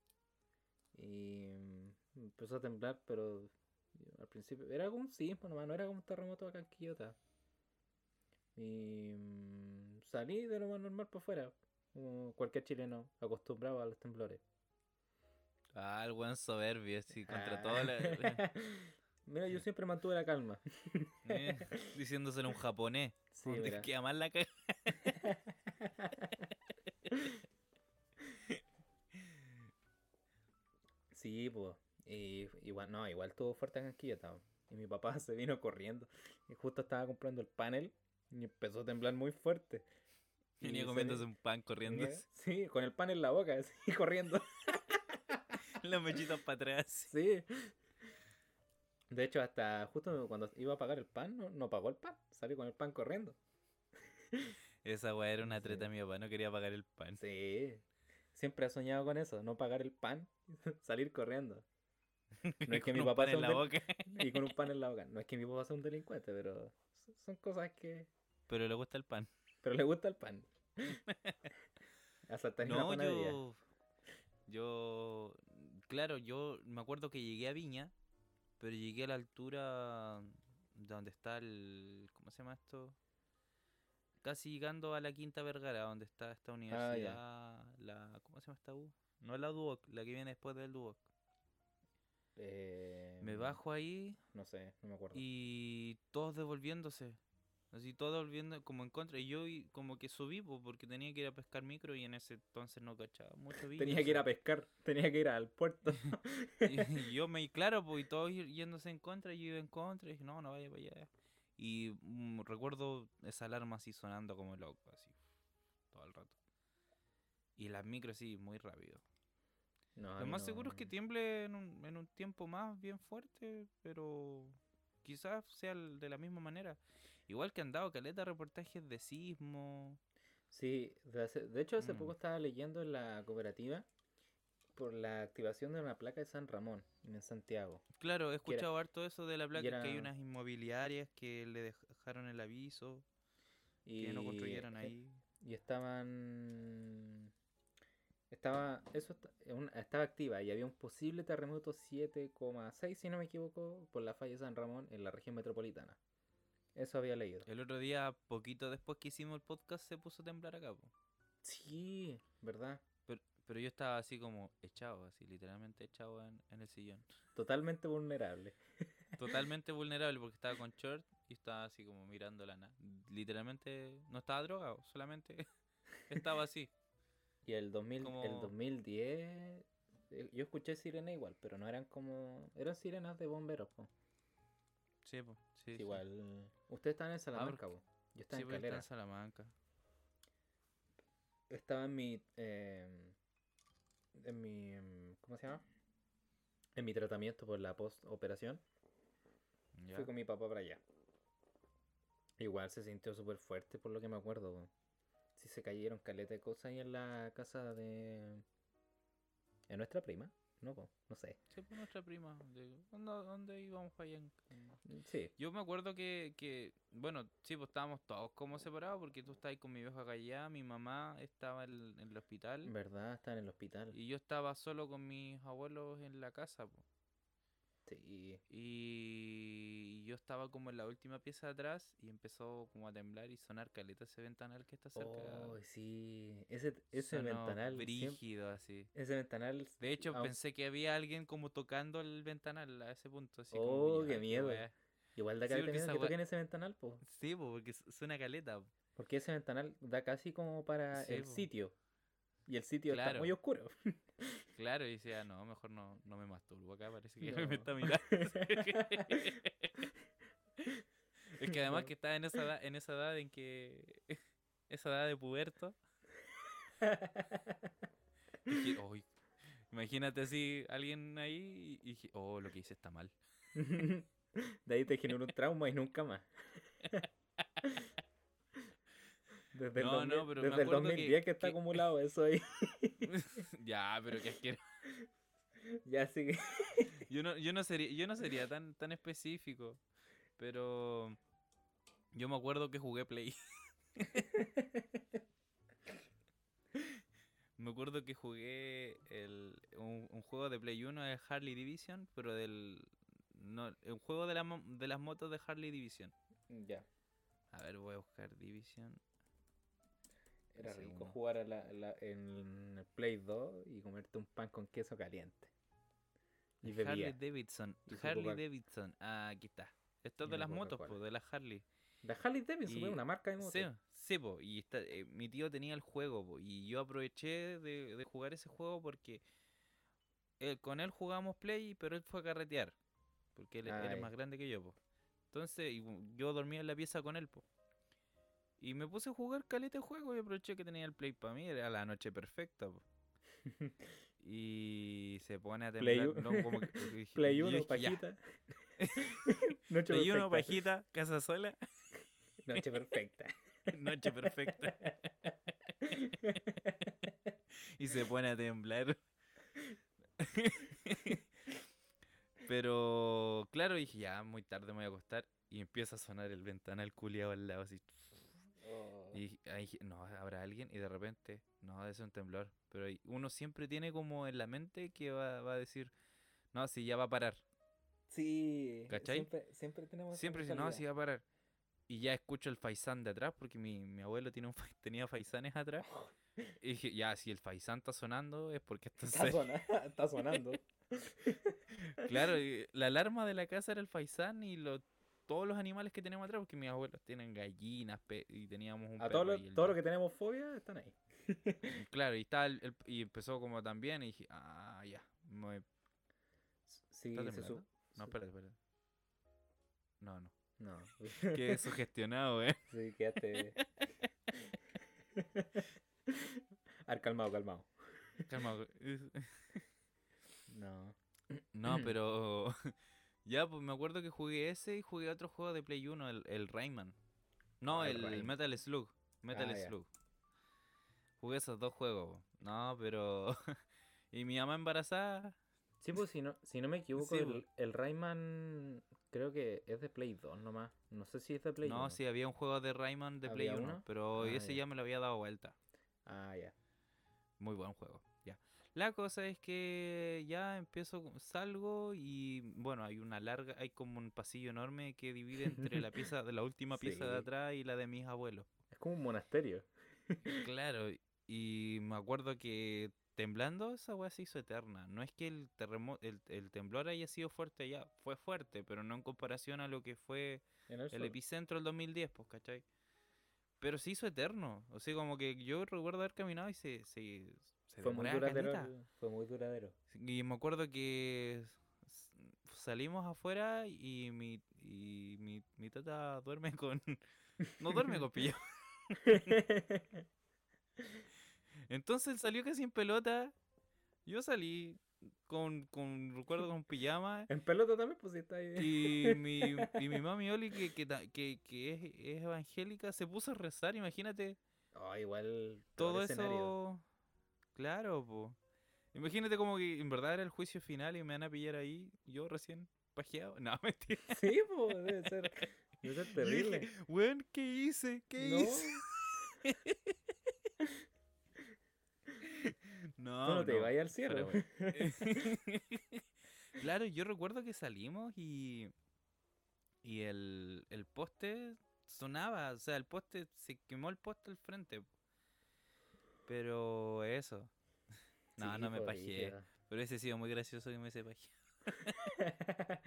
Y mm, empezó a temblar, pero al principio era como un sismo nomás, no era como un terremoto acá en Quillota. Y mm, salí de lo más normal para afuera, como cualquier chileno acostumbrado a los temblores. Ah, el buen soberbio, así, contra Ah. todo. la- la- Mira, yo siempre mantuve la calma. eh, diciéndoselo un japonés. Sí, mira. queda mal la caga. Sí, pues. Y igual, no, igual estuvo fuerte en. Y mi papá se vino corriendo. Y justo estaba comprando el panel y empezó a temblar muy fuerte. Y Venía se comiéndose un pan corriendo. Sí, con el pan en la boca, así, corriendo. Los mechitos para atrás. Sí. De hecho, hasta justo cuando iba a pagar el pan, no, no pagó el pan. Salió con el pan corriendo. Esa weá era una Sí. treta, mi papá no quería pagar el pan. Sí. Siempre ha soñado con eso, no pagar el pan, salir corriendo. No es que mi papá sea un del- y con un pan en la boca. No es que mi papá sea un delincuente, pero so- son cosas que... Pero le gusta el pan. Pero le gusta el pan. Asaltar una No, yo. Yo. Claro, yo me acuerdo que llegué a Viña, pero llegué a la altura de donde está el. ¿Cómo se llama esto? Casi llegando a la Quinta Vergara, donde está esta universidad. la, ¿Cómo se llama esta U? No la Duoc, la que viene después del Duoc. Eh, Me bajo ahí No sé, no me acuerdo. y todos devolviéndose. Así todos devolviendo como en contra. Y yo como que subí po, porque tenía que ir a pescar micro y en ese entonces no cachaba mucho Viña, Tenía que ir a pescar, tenía que ir al puerto. Y yo me, claro, pues, y todos yéndose en contra, y yo iba en contra, y dije, no, no vaya para allá. Y mm, recuerdo esa alarma así sonando como loco, así, todo el rato. Y las micros sí, muy rápido. No, Lo más no- seguro es que tiemble en un, en un tiempo más bien fuerte, pero quizás sea de la misma manera. Igual que han dado caleta reportajes de sismo. Sí, de, hace- de hecho hace Mm. poco estaba leyendo en la cooperativa por la activación de una placa de San Ramón en Santiago. Claro, he Que era- escuchado harto eso de la placa, que hay unas inmobiliarias que le dejaron el aviso, Y, que no construyeron eh, ahí. Y estaban... Estaba, eso estaba activa y había un posible terremoto 7,6, si no me equivoco, por la falla de San Ramón en la región metropolitana. Eso había leído. El otro día, poquito después que hicimos el podcast, se puso a temblar acá. po. Sí, ¿verdad? Pero, pero yo estaba así como echado, así literalmente echado en, en el sillón. Totalmente vulnerable. Totalmente vulnerable porque estaba con short y estaba así como mirando la nada. Literalmente no estaba drogado, solamente estaba así. Y el, 2000, el Como- 2010, eh, yo escuché sirena igual, pero no eran como... Eran sirenas de bomberos, po. Sí, po, sí, sí. Igual... Ustedes estaban en Salamanca, porque- po. Yo estaba Sí, en pues, Calera. en Salamanca. estaba en mi em, en mi em, ¿cómo se llama? En mi tratamiento por la post operación. Ya. Fui con mi papá para allá. Igual se sintió súper fuerte por lo que me acuerdo. po. Sí se cayeron caleta de cosas ahí en la casa de en nuestra prima, no, po, no sé. Sí, pues nuestra prima. de- ¿Dónde, dónde íbamos para allá? Sí, Yo me acuerdo que, que, bueno, sí, pues estábamos todos como separados porque tú estabas con mi vieja acá allá, mi mamá estaba en, en el hospital verdad está en el hospital. y yo estaba solo con mis abuelos en la casa. po. Sí. Y yo estaba como en la última pieza de atrás y empezó como a temblar y sonar caleta ese ventanal que está cerca. Oh, sí. Ese, ese ventanal. Brígido así. Ese ventanal. De hecho, pensé que había alguien como tocando el ventanal a ese punto. Así como, Oh, ya, qué miedo. Igual da Sí, caleta esa que toquen ese ventanal, po. Sí, po, porque su- suena caleta. po. Porque ese ventanal da casi como para Sí, el po. sitio. Y el sitio está muy oscuro. Claro, y decía, no, mejor no, no me masturbo acá, parece que No. me está mirando. es que además que estaba en esa edad, en esa edad en que esa edad de puberto. imagínate así alguien ahí y dije, oh, lo que hice está mal. De ahí te generó un trauma y nunca más. Desde No, el, no, 2000 pero me desde el acuerdo que- 2010 que, está que- acumulado eso ahí. ya, pero que asqueroso. ya sigue. Yo no, yo no sería, yo no sería tan, tan específico. Pero yo me acuerdo que jugué Play. me acuerdo que jugué el, un, un juego de Play 1 de Harley Division, pero del. No, un juego de, la, de las motos de Harley Division. Ya. A ver, voy a buscar Division. Era Ese rico uno. jugar a la- la- en el Play 2 y comerte un pan con queso caliente. Y Harley. Davidson. Y Harley Davidson. Ah, aquí está. Esto es de la las motos, pues, de las Harley. La Harley Davidson fue una marca de moto. Sí, sí, po, y está- eh, mi tío tenía el juego, po, y yo aproveché de, de jugar ese juego porque él- con él jugábamos Play, pero él fue a carretear, porque él, él Ah, es más grande que yo, po. Entonces, y yo dormía en la pieza con él, po. Y me puse a jugar caleta de juego y aproveché que tenía el Play para mí, era la noche perfecta, po. Y se pone a temblar, u- no, como que- dije- Play yo 1, dije, ya, pajita. Noche Play 1, perfecta. pajita, casa sola, Noche perfecta. noche perfecta. y se pone a temblar. Pero claro, dije, ya, muy tarde me voy a acostar. Y empieza a sonar el ventanal culiado al lado, así. Oh. Y ahí no, habrá alguien. Y de repente, no, es un temblor. Pero uno siempre tiene como en la mente que va, va a decir, no, si ya va a parar. Sí. ¿Cachai? Siempre, siempre tenemos Siempre dice, no, si va a parar. Y ya escucho el faisán de atrás, porque mi, mi abuelo tiene un, tenía faisanes atrás. Y dije, ya, si el faisán está sonando es porque está Está, serio". sona- está sonando. Claro, la alarma de la casa era el faisán y lo- todos los animales que tenemos atrás, porque mis abuelos tienen gallinas y teníamos un A todo perro lo, y el todo lo que tenemos fobia están ahí. Claro, y, está el- el- y empezó como también y dije, ah, ya. me- Sí, ¿Está se su- No, espérate, espérate. No, no. No. Qué sugestionado, eh. Sí, quédate. A ver, calmado, calmado. Calma. güey. No. No, pero ya, pues me acuerdo que jugué ese y jugué otro juego de Play 1, el, el Rayman. No, Ah, el. Metal Slug. Metal Ah. Slug. Jugué esos dos juegos. No, pero... y mi mamá embarazada... Sí, pues si no, si no me equivoco, Sí, el, pues. el Rayman creo que es de Play 2 nomás. No sé si es de Play no, 1. sí, había un juego de Rayman de Play ¿Había 1, uno? pero Ah, ese ya. ya me lo había dado vuelta. Ah, ya. Muy buen juego. La cosa es que ya empiezo, salgo y bueno, hay una larga, hay como un pasillo enorme que divide entre la pieza, de la última pieza de atrás y la de mis abuelos. Es como un monasterio. Claro, y me acuerdo que temblando esa weá se hizo eterna. No es que el terremoto, el, el temblor haya sido fuerte allá, fue fuerte, pero no en comparación a lo que fue el epicentro del 2010, pues, ¿cachai? Pero se hizo eterno. O sea, como que yo recuerdo haber caminado y se, se, se Fue muy duradero. Fue muy duradero. Y me acuerdo que salimos afuera y mi, y mi, mi tata duerme con... No duerme con pijama. Entonces él salió casi en pelota. Yo salí con, con recuerdo con pijama. en pelota también, pues está ahí. Y mi, y mi mami Oli, que, que, que, que es, es evangélica, se puso a rezar. Imagínate Oh, igual. todo eso. Claro, po. Imagínate como que en verdad era el juicio final y me van a pillar ahí, yo recién pajeado. No, mentira. Sí, pues debe ser. Debe ser terrible. dije, ¿qué hice? ¿Qué No, hice? No, tú no te no, vayas al cielo. Claro, yo recuerdo que salimos y. Y el, el poste sonaba. O sea, el poste. Se quemó el poste al frente. Pero eso. No, Sí, no me po, pajeé. Pero ese ha sido muy gracioso que me se. Ella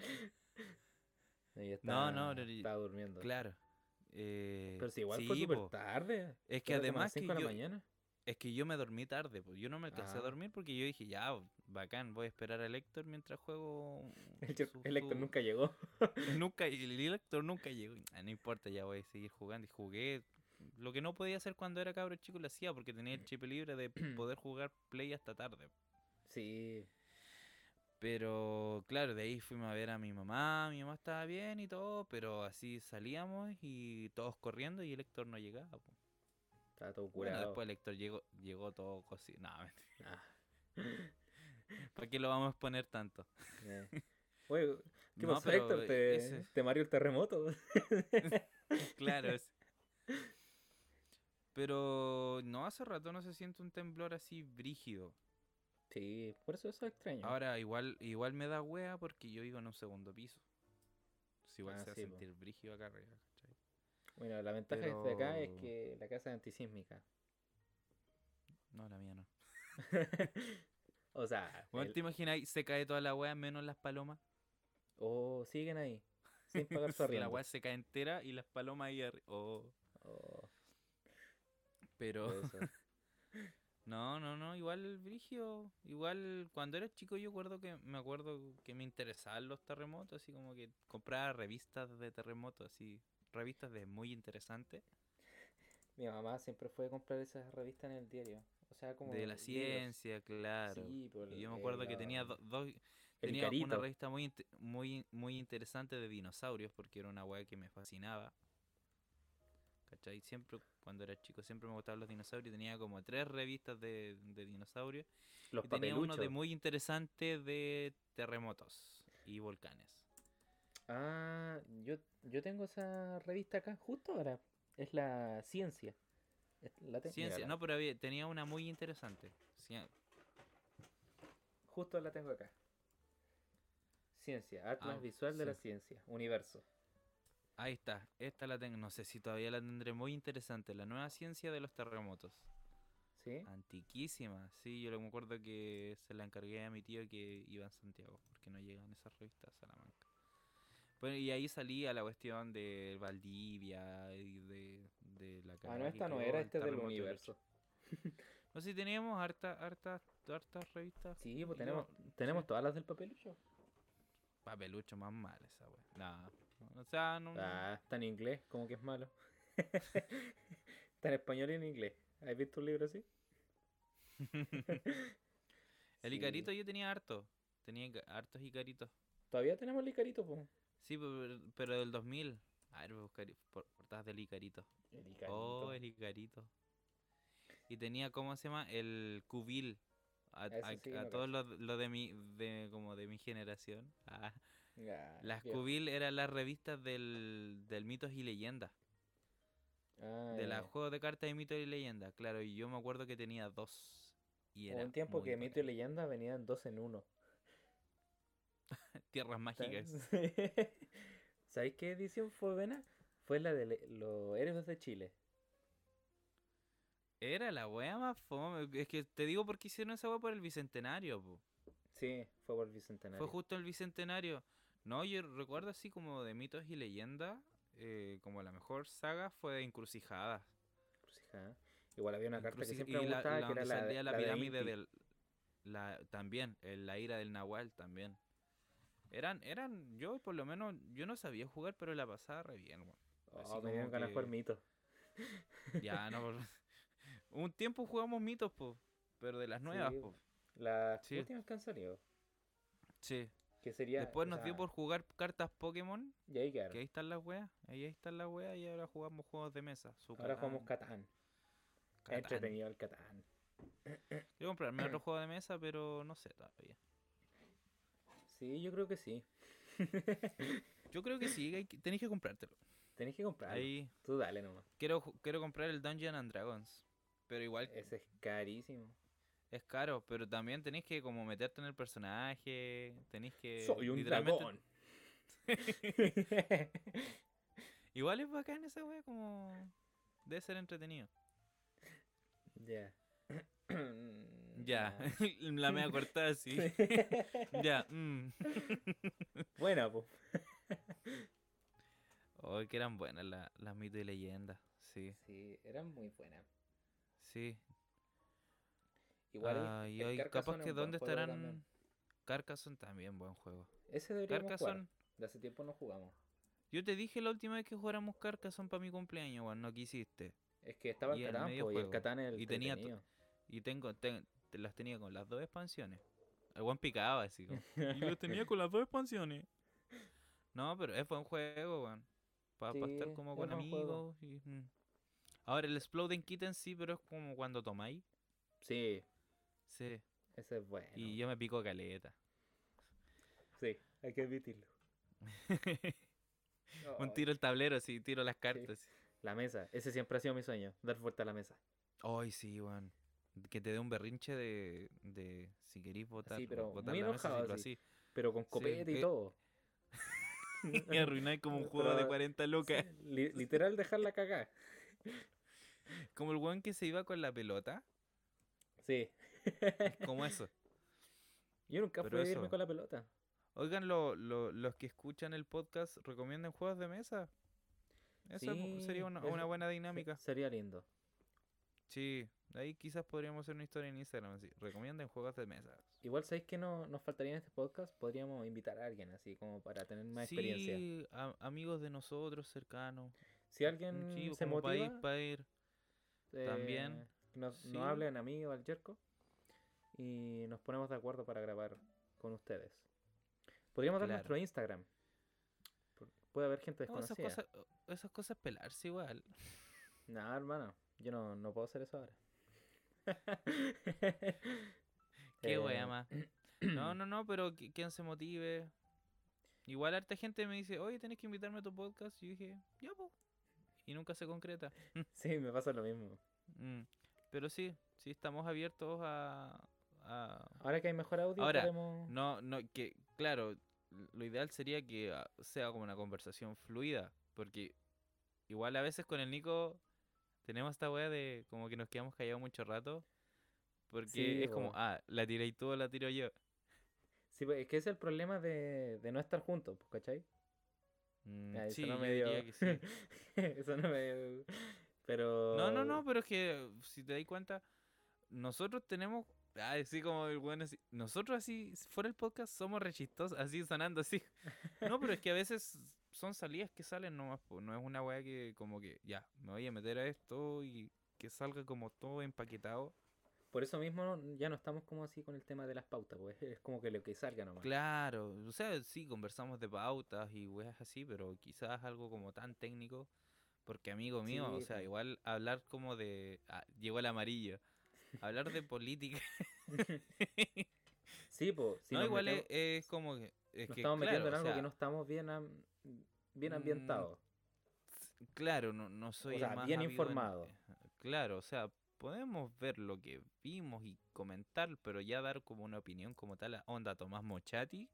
No, no, no, estaba durmiendo. Claro. Eh, Pero si igual fue sí, súper po. tarde. Es que a además que 5 de yo, la mañana. es que yo me dormí tarde, pues yo no me alcancé a Ah. dormir porque yo dije, ya, bacán, voy a esperar al Héctor mientras juego. El, Héctor- su- el Héctor su- nunca llegó. nunca, el Héctor nunca llegó. Ah, no importa, ya voy a seguir jugando. Y jugué. Lo que no podía hacer cuando era cabro chico lo hacía porque tenía el chip libre de poder jugar play hasta tarde. Sí. Pero claro, de ahí fuimos a ver a mi mamá, mi mamá estaba bien y todo, pero así salíamos y todos corriendo y el Héctor no llegaba. po. Estaba todo Bueno, curado. después el Héctor llegó, llegó todo cocido. No, mentira. Ah, ¿para qué lo vamos a exponer tanto? eh. Oye, ¿qué No, pasó, Héctor? ¿Te, ese- te mareó el terremoto? Claro. es- Pero no, hace rato no se siente un temblor así brígido. Sí, por eso eso es extraño. Ahora igual igual me da wea porque yo vivo en un segundo piso. Si igual Ah, se va a po. sentir brígido acá arriba, ¿cachai? Bueno, la ventaja de acá es que la casa es antisísmica. No, la mía no. o sea, Bueno, el- ¿te imaginas? Se cae toda la wea menos las palomas. oh, siguen ahí. Sin pagar su la arriendo. wea se cae entera y las palomas ahí arriba. Oh, Oh, pero no, no, no, igual brigio, igual cuando era chico yo acuerdo que me acuerdo que me interesaban los terremotos, así como que compraba revistas de terremotos, así, revistas de muy interesantes. Mi mamá siempre fue a comprar esas revistas en el diario. O sea, como. de la libros. ciencia, claro. Sí, por y yo me el- acuerdo que tenía do- dos tenía una revista muy muy muy interesante de dinosaurios porque era una weá que me fascinaba. ¿Cachai? Siempre cuando era chico siempre me gustaban los dinosaurios, tenía como tres revistas de, de dinosaurios Los y tenía uno de muy interesante de terremotos y volcanes. Ah, yo, yo tengo esa revista acá, justo ahora. Es la ciencia. Es- La Ciencia, no, pero había- tenía una muy interesante. Cien- Justo la tengo acá. Ciencia, Atlas Ah, Visual de la. Ciencia, Universo. Ahí está, esta la tengo, no sé si todavía la tendré muy interesante, la nueva ciencia de los terremotos. ¿Sí? Antiquísima, sí, yo me acuerdo que se la encargué a mi tío que iba en Santiago, porque no llegan esas revistas a Salamanca. Bueno, y ahí salía la cuestión de Valdivia y de, de la Ah, no, esta no era, este es del Universo. No sé si teníamos hartas hartas hartas revistas. Sí, pues tenemos, tenemos sí. todas las del papelucho. Papelucho más mal esa wea. Nah, o sea, no. Ah, está en inglés, como que es malo. está en español y en inglés. ¿Has visto un libro así? El Sí. Icarito yo tenía harto. Tenía hartos Icaritos. Todavía tenemos el Icarito, po. Sí, pero, pero del 2000. A ver, voy a buscar por- portadas del Icarito. El Icarito. Oh, el Icarito. Y tenía, ¿cómo se llama? El Cubil. A, Ese a- sí que a no todos los lo de mi, de, como de mi generación. Ah, Ah, las viejo. Cubil eran las revistas del, del mitos y leyendas. Ah, de los juegos de cartas de mitos y leyendas. Claro, y yo me acuerdo que tenía dos. Y era un tiempo que Mito y bacán. Leyenda venían dos en uno. Tierras mágicas. ¿Sabéis qué edición fue buena? Fue la de los héroes de Chile. Era la wea más fome. Es que te digo porque hicieron esa wea por el bicentenario, po. Sí, fue por el Bicentenario. Fue justo el bicentenario. No, yo recuerdo así como de mitos y leyendas. eh, como la mejor saga fue de Encrucijadas. Encrucijada. Igual había una carta que siempre y me la, gustaba, la que era donde la, pirámide del. La, también, el- la ira del Nahual también. Eran, eran, yo por lo menos, yo no sabía jugar, pero la pasaba re bien, weón. Oh, me dieron ganas de jugar que- Mito. Ya, no, por- un tiempo jugamos mitos, po, pero de las nuevas, Sí, po. Las Sí. últimas que han salido. Sí. Que sería. Después o nos dio por jugar cartas Pokémon, Y ahí quedaron. que ahí están las weas, ahí están las weas y ahora jugamos juegos de mesa. Ahora jugamos Catán, Catán. Entretenido el Catán. Quiero comprarme otro juego de mesa, pero no sé todavía. Sí, yo creo que sí. Yo creo que sí, tenéis que comprártelo. Tenés que comprarlo. Ahí Tú dale nomás. quiero, quiero comprar el Dungeon and Dragons, pero igual Ese es carísimo. Es caro, pero también tenéis que como meterte en el personaje, tenéis que Soy un literalmente- dragón. Igual es bacán esa wea, como debe ser entretenido. Ya. Ya, la me cortada así. ya, mm. Buena, pues. Oh, que eran buenas la- las mitos y leyendas. Sí, Sí, eran muy buenas. sí. Igual. Ah, y el hoy capaz Carcassonne que dónde estarán. también. Carcassonne también, buen juego. Ese deberíamos jugar. Carcassonne. De hace tiempo no jugamos. Yo te dije la última vez que jugáramos Carcassonne para mi cumpleaños, weón, no quisiste. Es que estaba Y el Catán, po, y el. Catán el Y tenía. Y tengo, ten- te las tenía con las dos expansiones. El buen picaba así como. y lo tenía con las dos expansiones. No, pero es buen juego, weón. Para Sí, estar como con amigos. Y, mm. Ahora, el Exploding Kitten sí, pero es como cuando tomáis. Sí, Sí. ese es bueno. Y yo me pico caleta. Sí, hay que admitirlo. Un tiro el tablero, así, tiro las cartas. La mesa, ese siempre ha sido mi sueño, dar vuelta a la mesa. Ay, sí, weón. Que te dé un berrinche de, de si querís votar, Sí, pero botar muy la mesa, enojado, decirlo así. Pero con copete y eh, todo. Y arruináis como un juego de Pero- 40 lucas. Li- literal dejarla cagar. Como el weón que se iba con la pelota. Sí. Como eso. Yo nunca Pero fui a irme eso. con la pelota. Oigan, lo- lo- los que escuchan el podcast, ¿recomiendan juegos de mesa? Eso Sí, sería una, eso- una buena dinámica. Sería lindo. Sí, ahí quizás podríamos hacer una historia en Instagram. Así. Recomienden juegos de mesa. Igual sabéis que no nos faltaría en este podcast, podríamos invitar a alguien así como para tener más experiencia. Sí, a- amigos de nosotros, cercanos. Si alguien Sí, se como para ir, motiva, para ir. también, eh, nos, sí. nos hablen a mí o al Jerko y nos ponemos de acuerdo para grabar con ustedes. Podríamos dar Claro. nuestro Instagram. Puede haber gente No, esas, desconocida. cosas, esas cosas pelarse igual. No, hermano, yo no, no puedo hacer eso ahora. Qué Eh, wea más. No, no, no, pero quien se motive. Igual harta gente me dice, oye, tenés que invitarme a tu podcast. Y yo dije, ya, pues. Y nunca se concreta. Sí, me pasa lo mismo. Mm, Pero sí, sí estamos abiertos a... a- Ahora que hay mejor audio, Ahora, podemos... No, no, que claro, lo ideal sería que ah, sea como una conversación fluida. Porque igual a veces con el Nico tenemos esta wea de como que nos quedamos callados mucho rato. Porque Sí, es como, ah, la tiráis tú o la tiro yo. Sí, pues, es que ese es el problema de, de no estar juntos, pues, ¿cachai? Mm, Ah, eso sí, no me dio- diría que sí. eso no me... Pero... No, no, no, pero es que si te das cuenta, nosotros tenemos, así como el bueno, así, nosotros así, fuera el podcast, somos re chistosos, así sonando así. No, pero es que a veces son salidas que salen nomás, po, no es una weá que como que, ya, me voy a meter a esto y que salga como todo empaquetado. Por eso mismo ya no estamos como así con el tema de las pautas, pues es como que lo que salga nomás. Claro, o sea, sí, conversamos de pautas y weas así, pero quizás algo como tan técnico. Porque amigo mío, o Sí, sea, po. igual hablar como de... ah, llegó el amarillo. Hablar de política Sí, pues, si no, igual es, metemos- es como que. Es nos que, estamos metiendo claro, en o algo que no estamos bien, am- bien Mm, ambientados. Claro, no, no soy sea, más bien en- informado. Claro, o sea, podemos ver lo que vimos y comentar, pero ya dar como una opinión como tal, a onda Tomás Mochati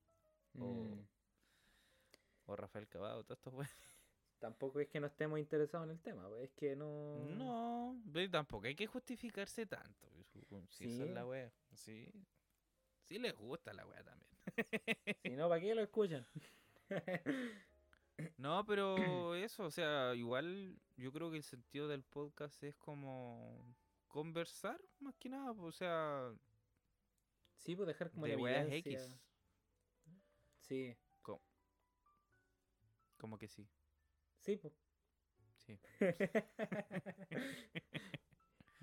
o, Mm, o Rafael Cavado, todos estos weones. Tampoco es que no estemos interesados en el tema, es que no... No, pero tampoco hay que justificarse tanto. Si esa es la Sí. wea. Sí. Sí les gusta la wea también. Si no, ¿para qué lo escuchan? No, pero eso, o sea, igual yo creo que el sentido del podcast es como conversar, más que nada, pues, o sea, Sí, pues dejar como de la weas. X. Sí, Como que sí, sí, pues. sí.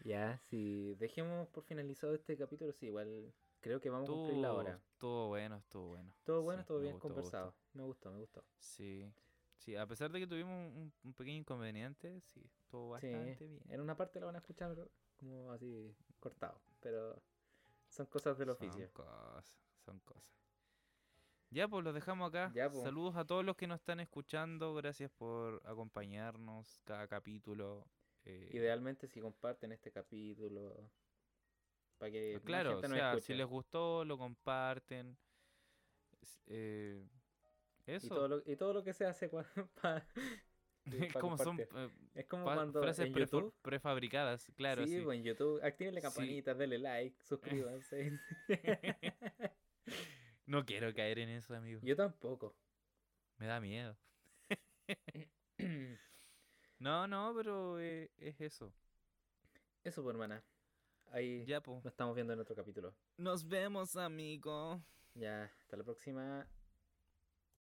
ya, sí, dejemos por finalizado este capítulo, sí, igual creo que vamos a cumplir la Estuvo, hora. estuvo bueno, estuvo bueno. Todo bueno, Sí, todo me bien gustó, me gustó. conversado. Me gustó, me gustó. Sí, sí, a pesar de que tuvimos un, un pequeño inconveniente, sí, estuvo Sí, bastante bien. en una parte lo van a escuchar como así cortado, pero son cosas del Son oficio. cosas, son cosas. Ya, pues los dejamos acá. Ya, pues. Saludos a todos los que nos están escuchando. Gracias por acompañarnos cada capítulo. eh, Idealmente si comparten este capítulo, Para que Claro, o gente nos sea, si les gustó, lo comparten. Eh, y, eso. todo lo, y todo lo que se hace cua- pa- Es como son eh, Es como cuando frases en prefo- YouTube. prefabricadas, claro, sí, sí. pues en YouTube. Activen la Sí. campanita, denle like, suscríbanse. No quiero caer en eso, amigo. Yo tampoco. Me da miedo. No, no, pero eh, es eso. Eso, pues, hermana. Ahí Ya, pues. nos estamos viendo en otro capítulo. Nos vemos, amigo. Ya, hasta la próxima.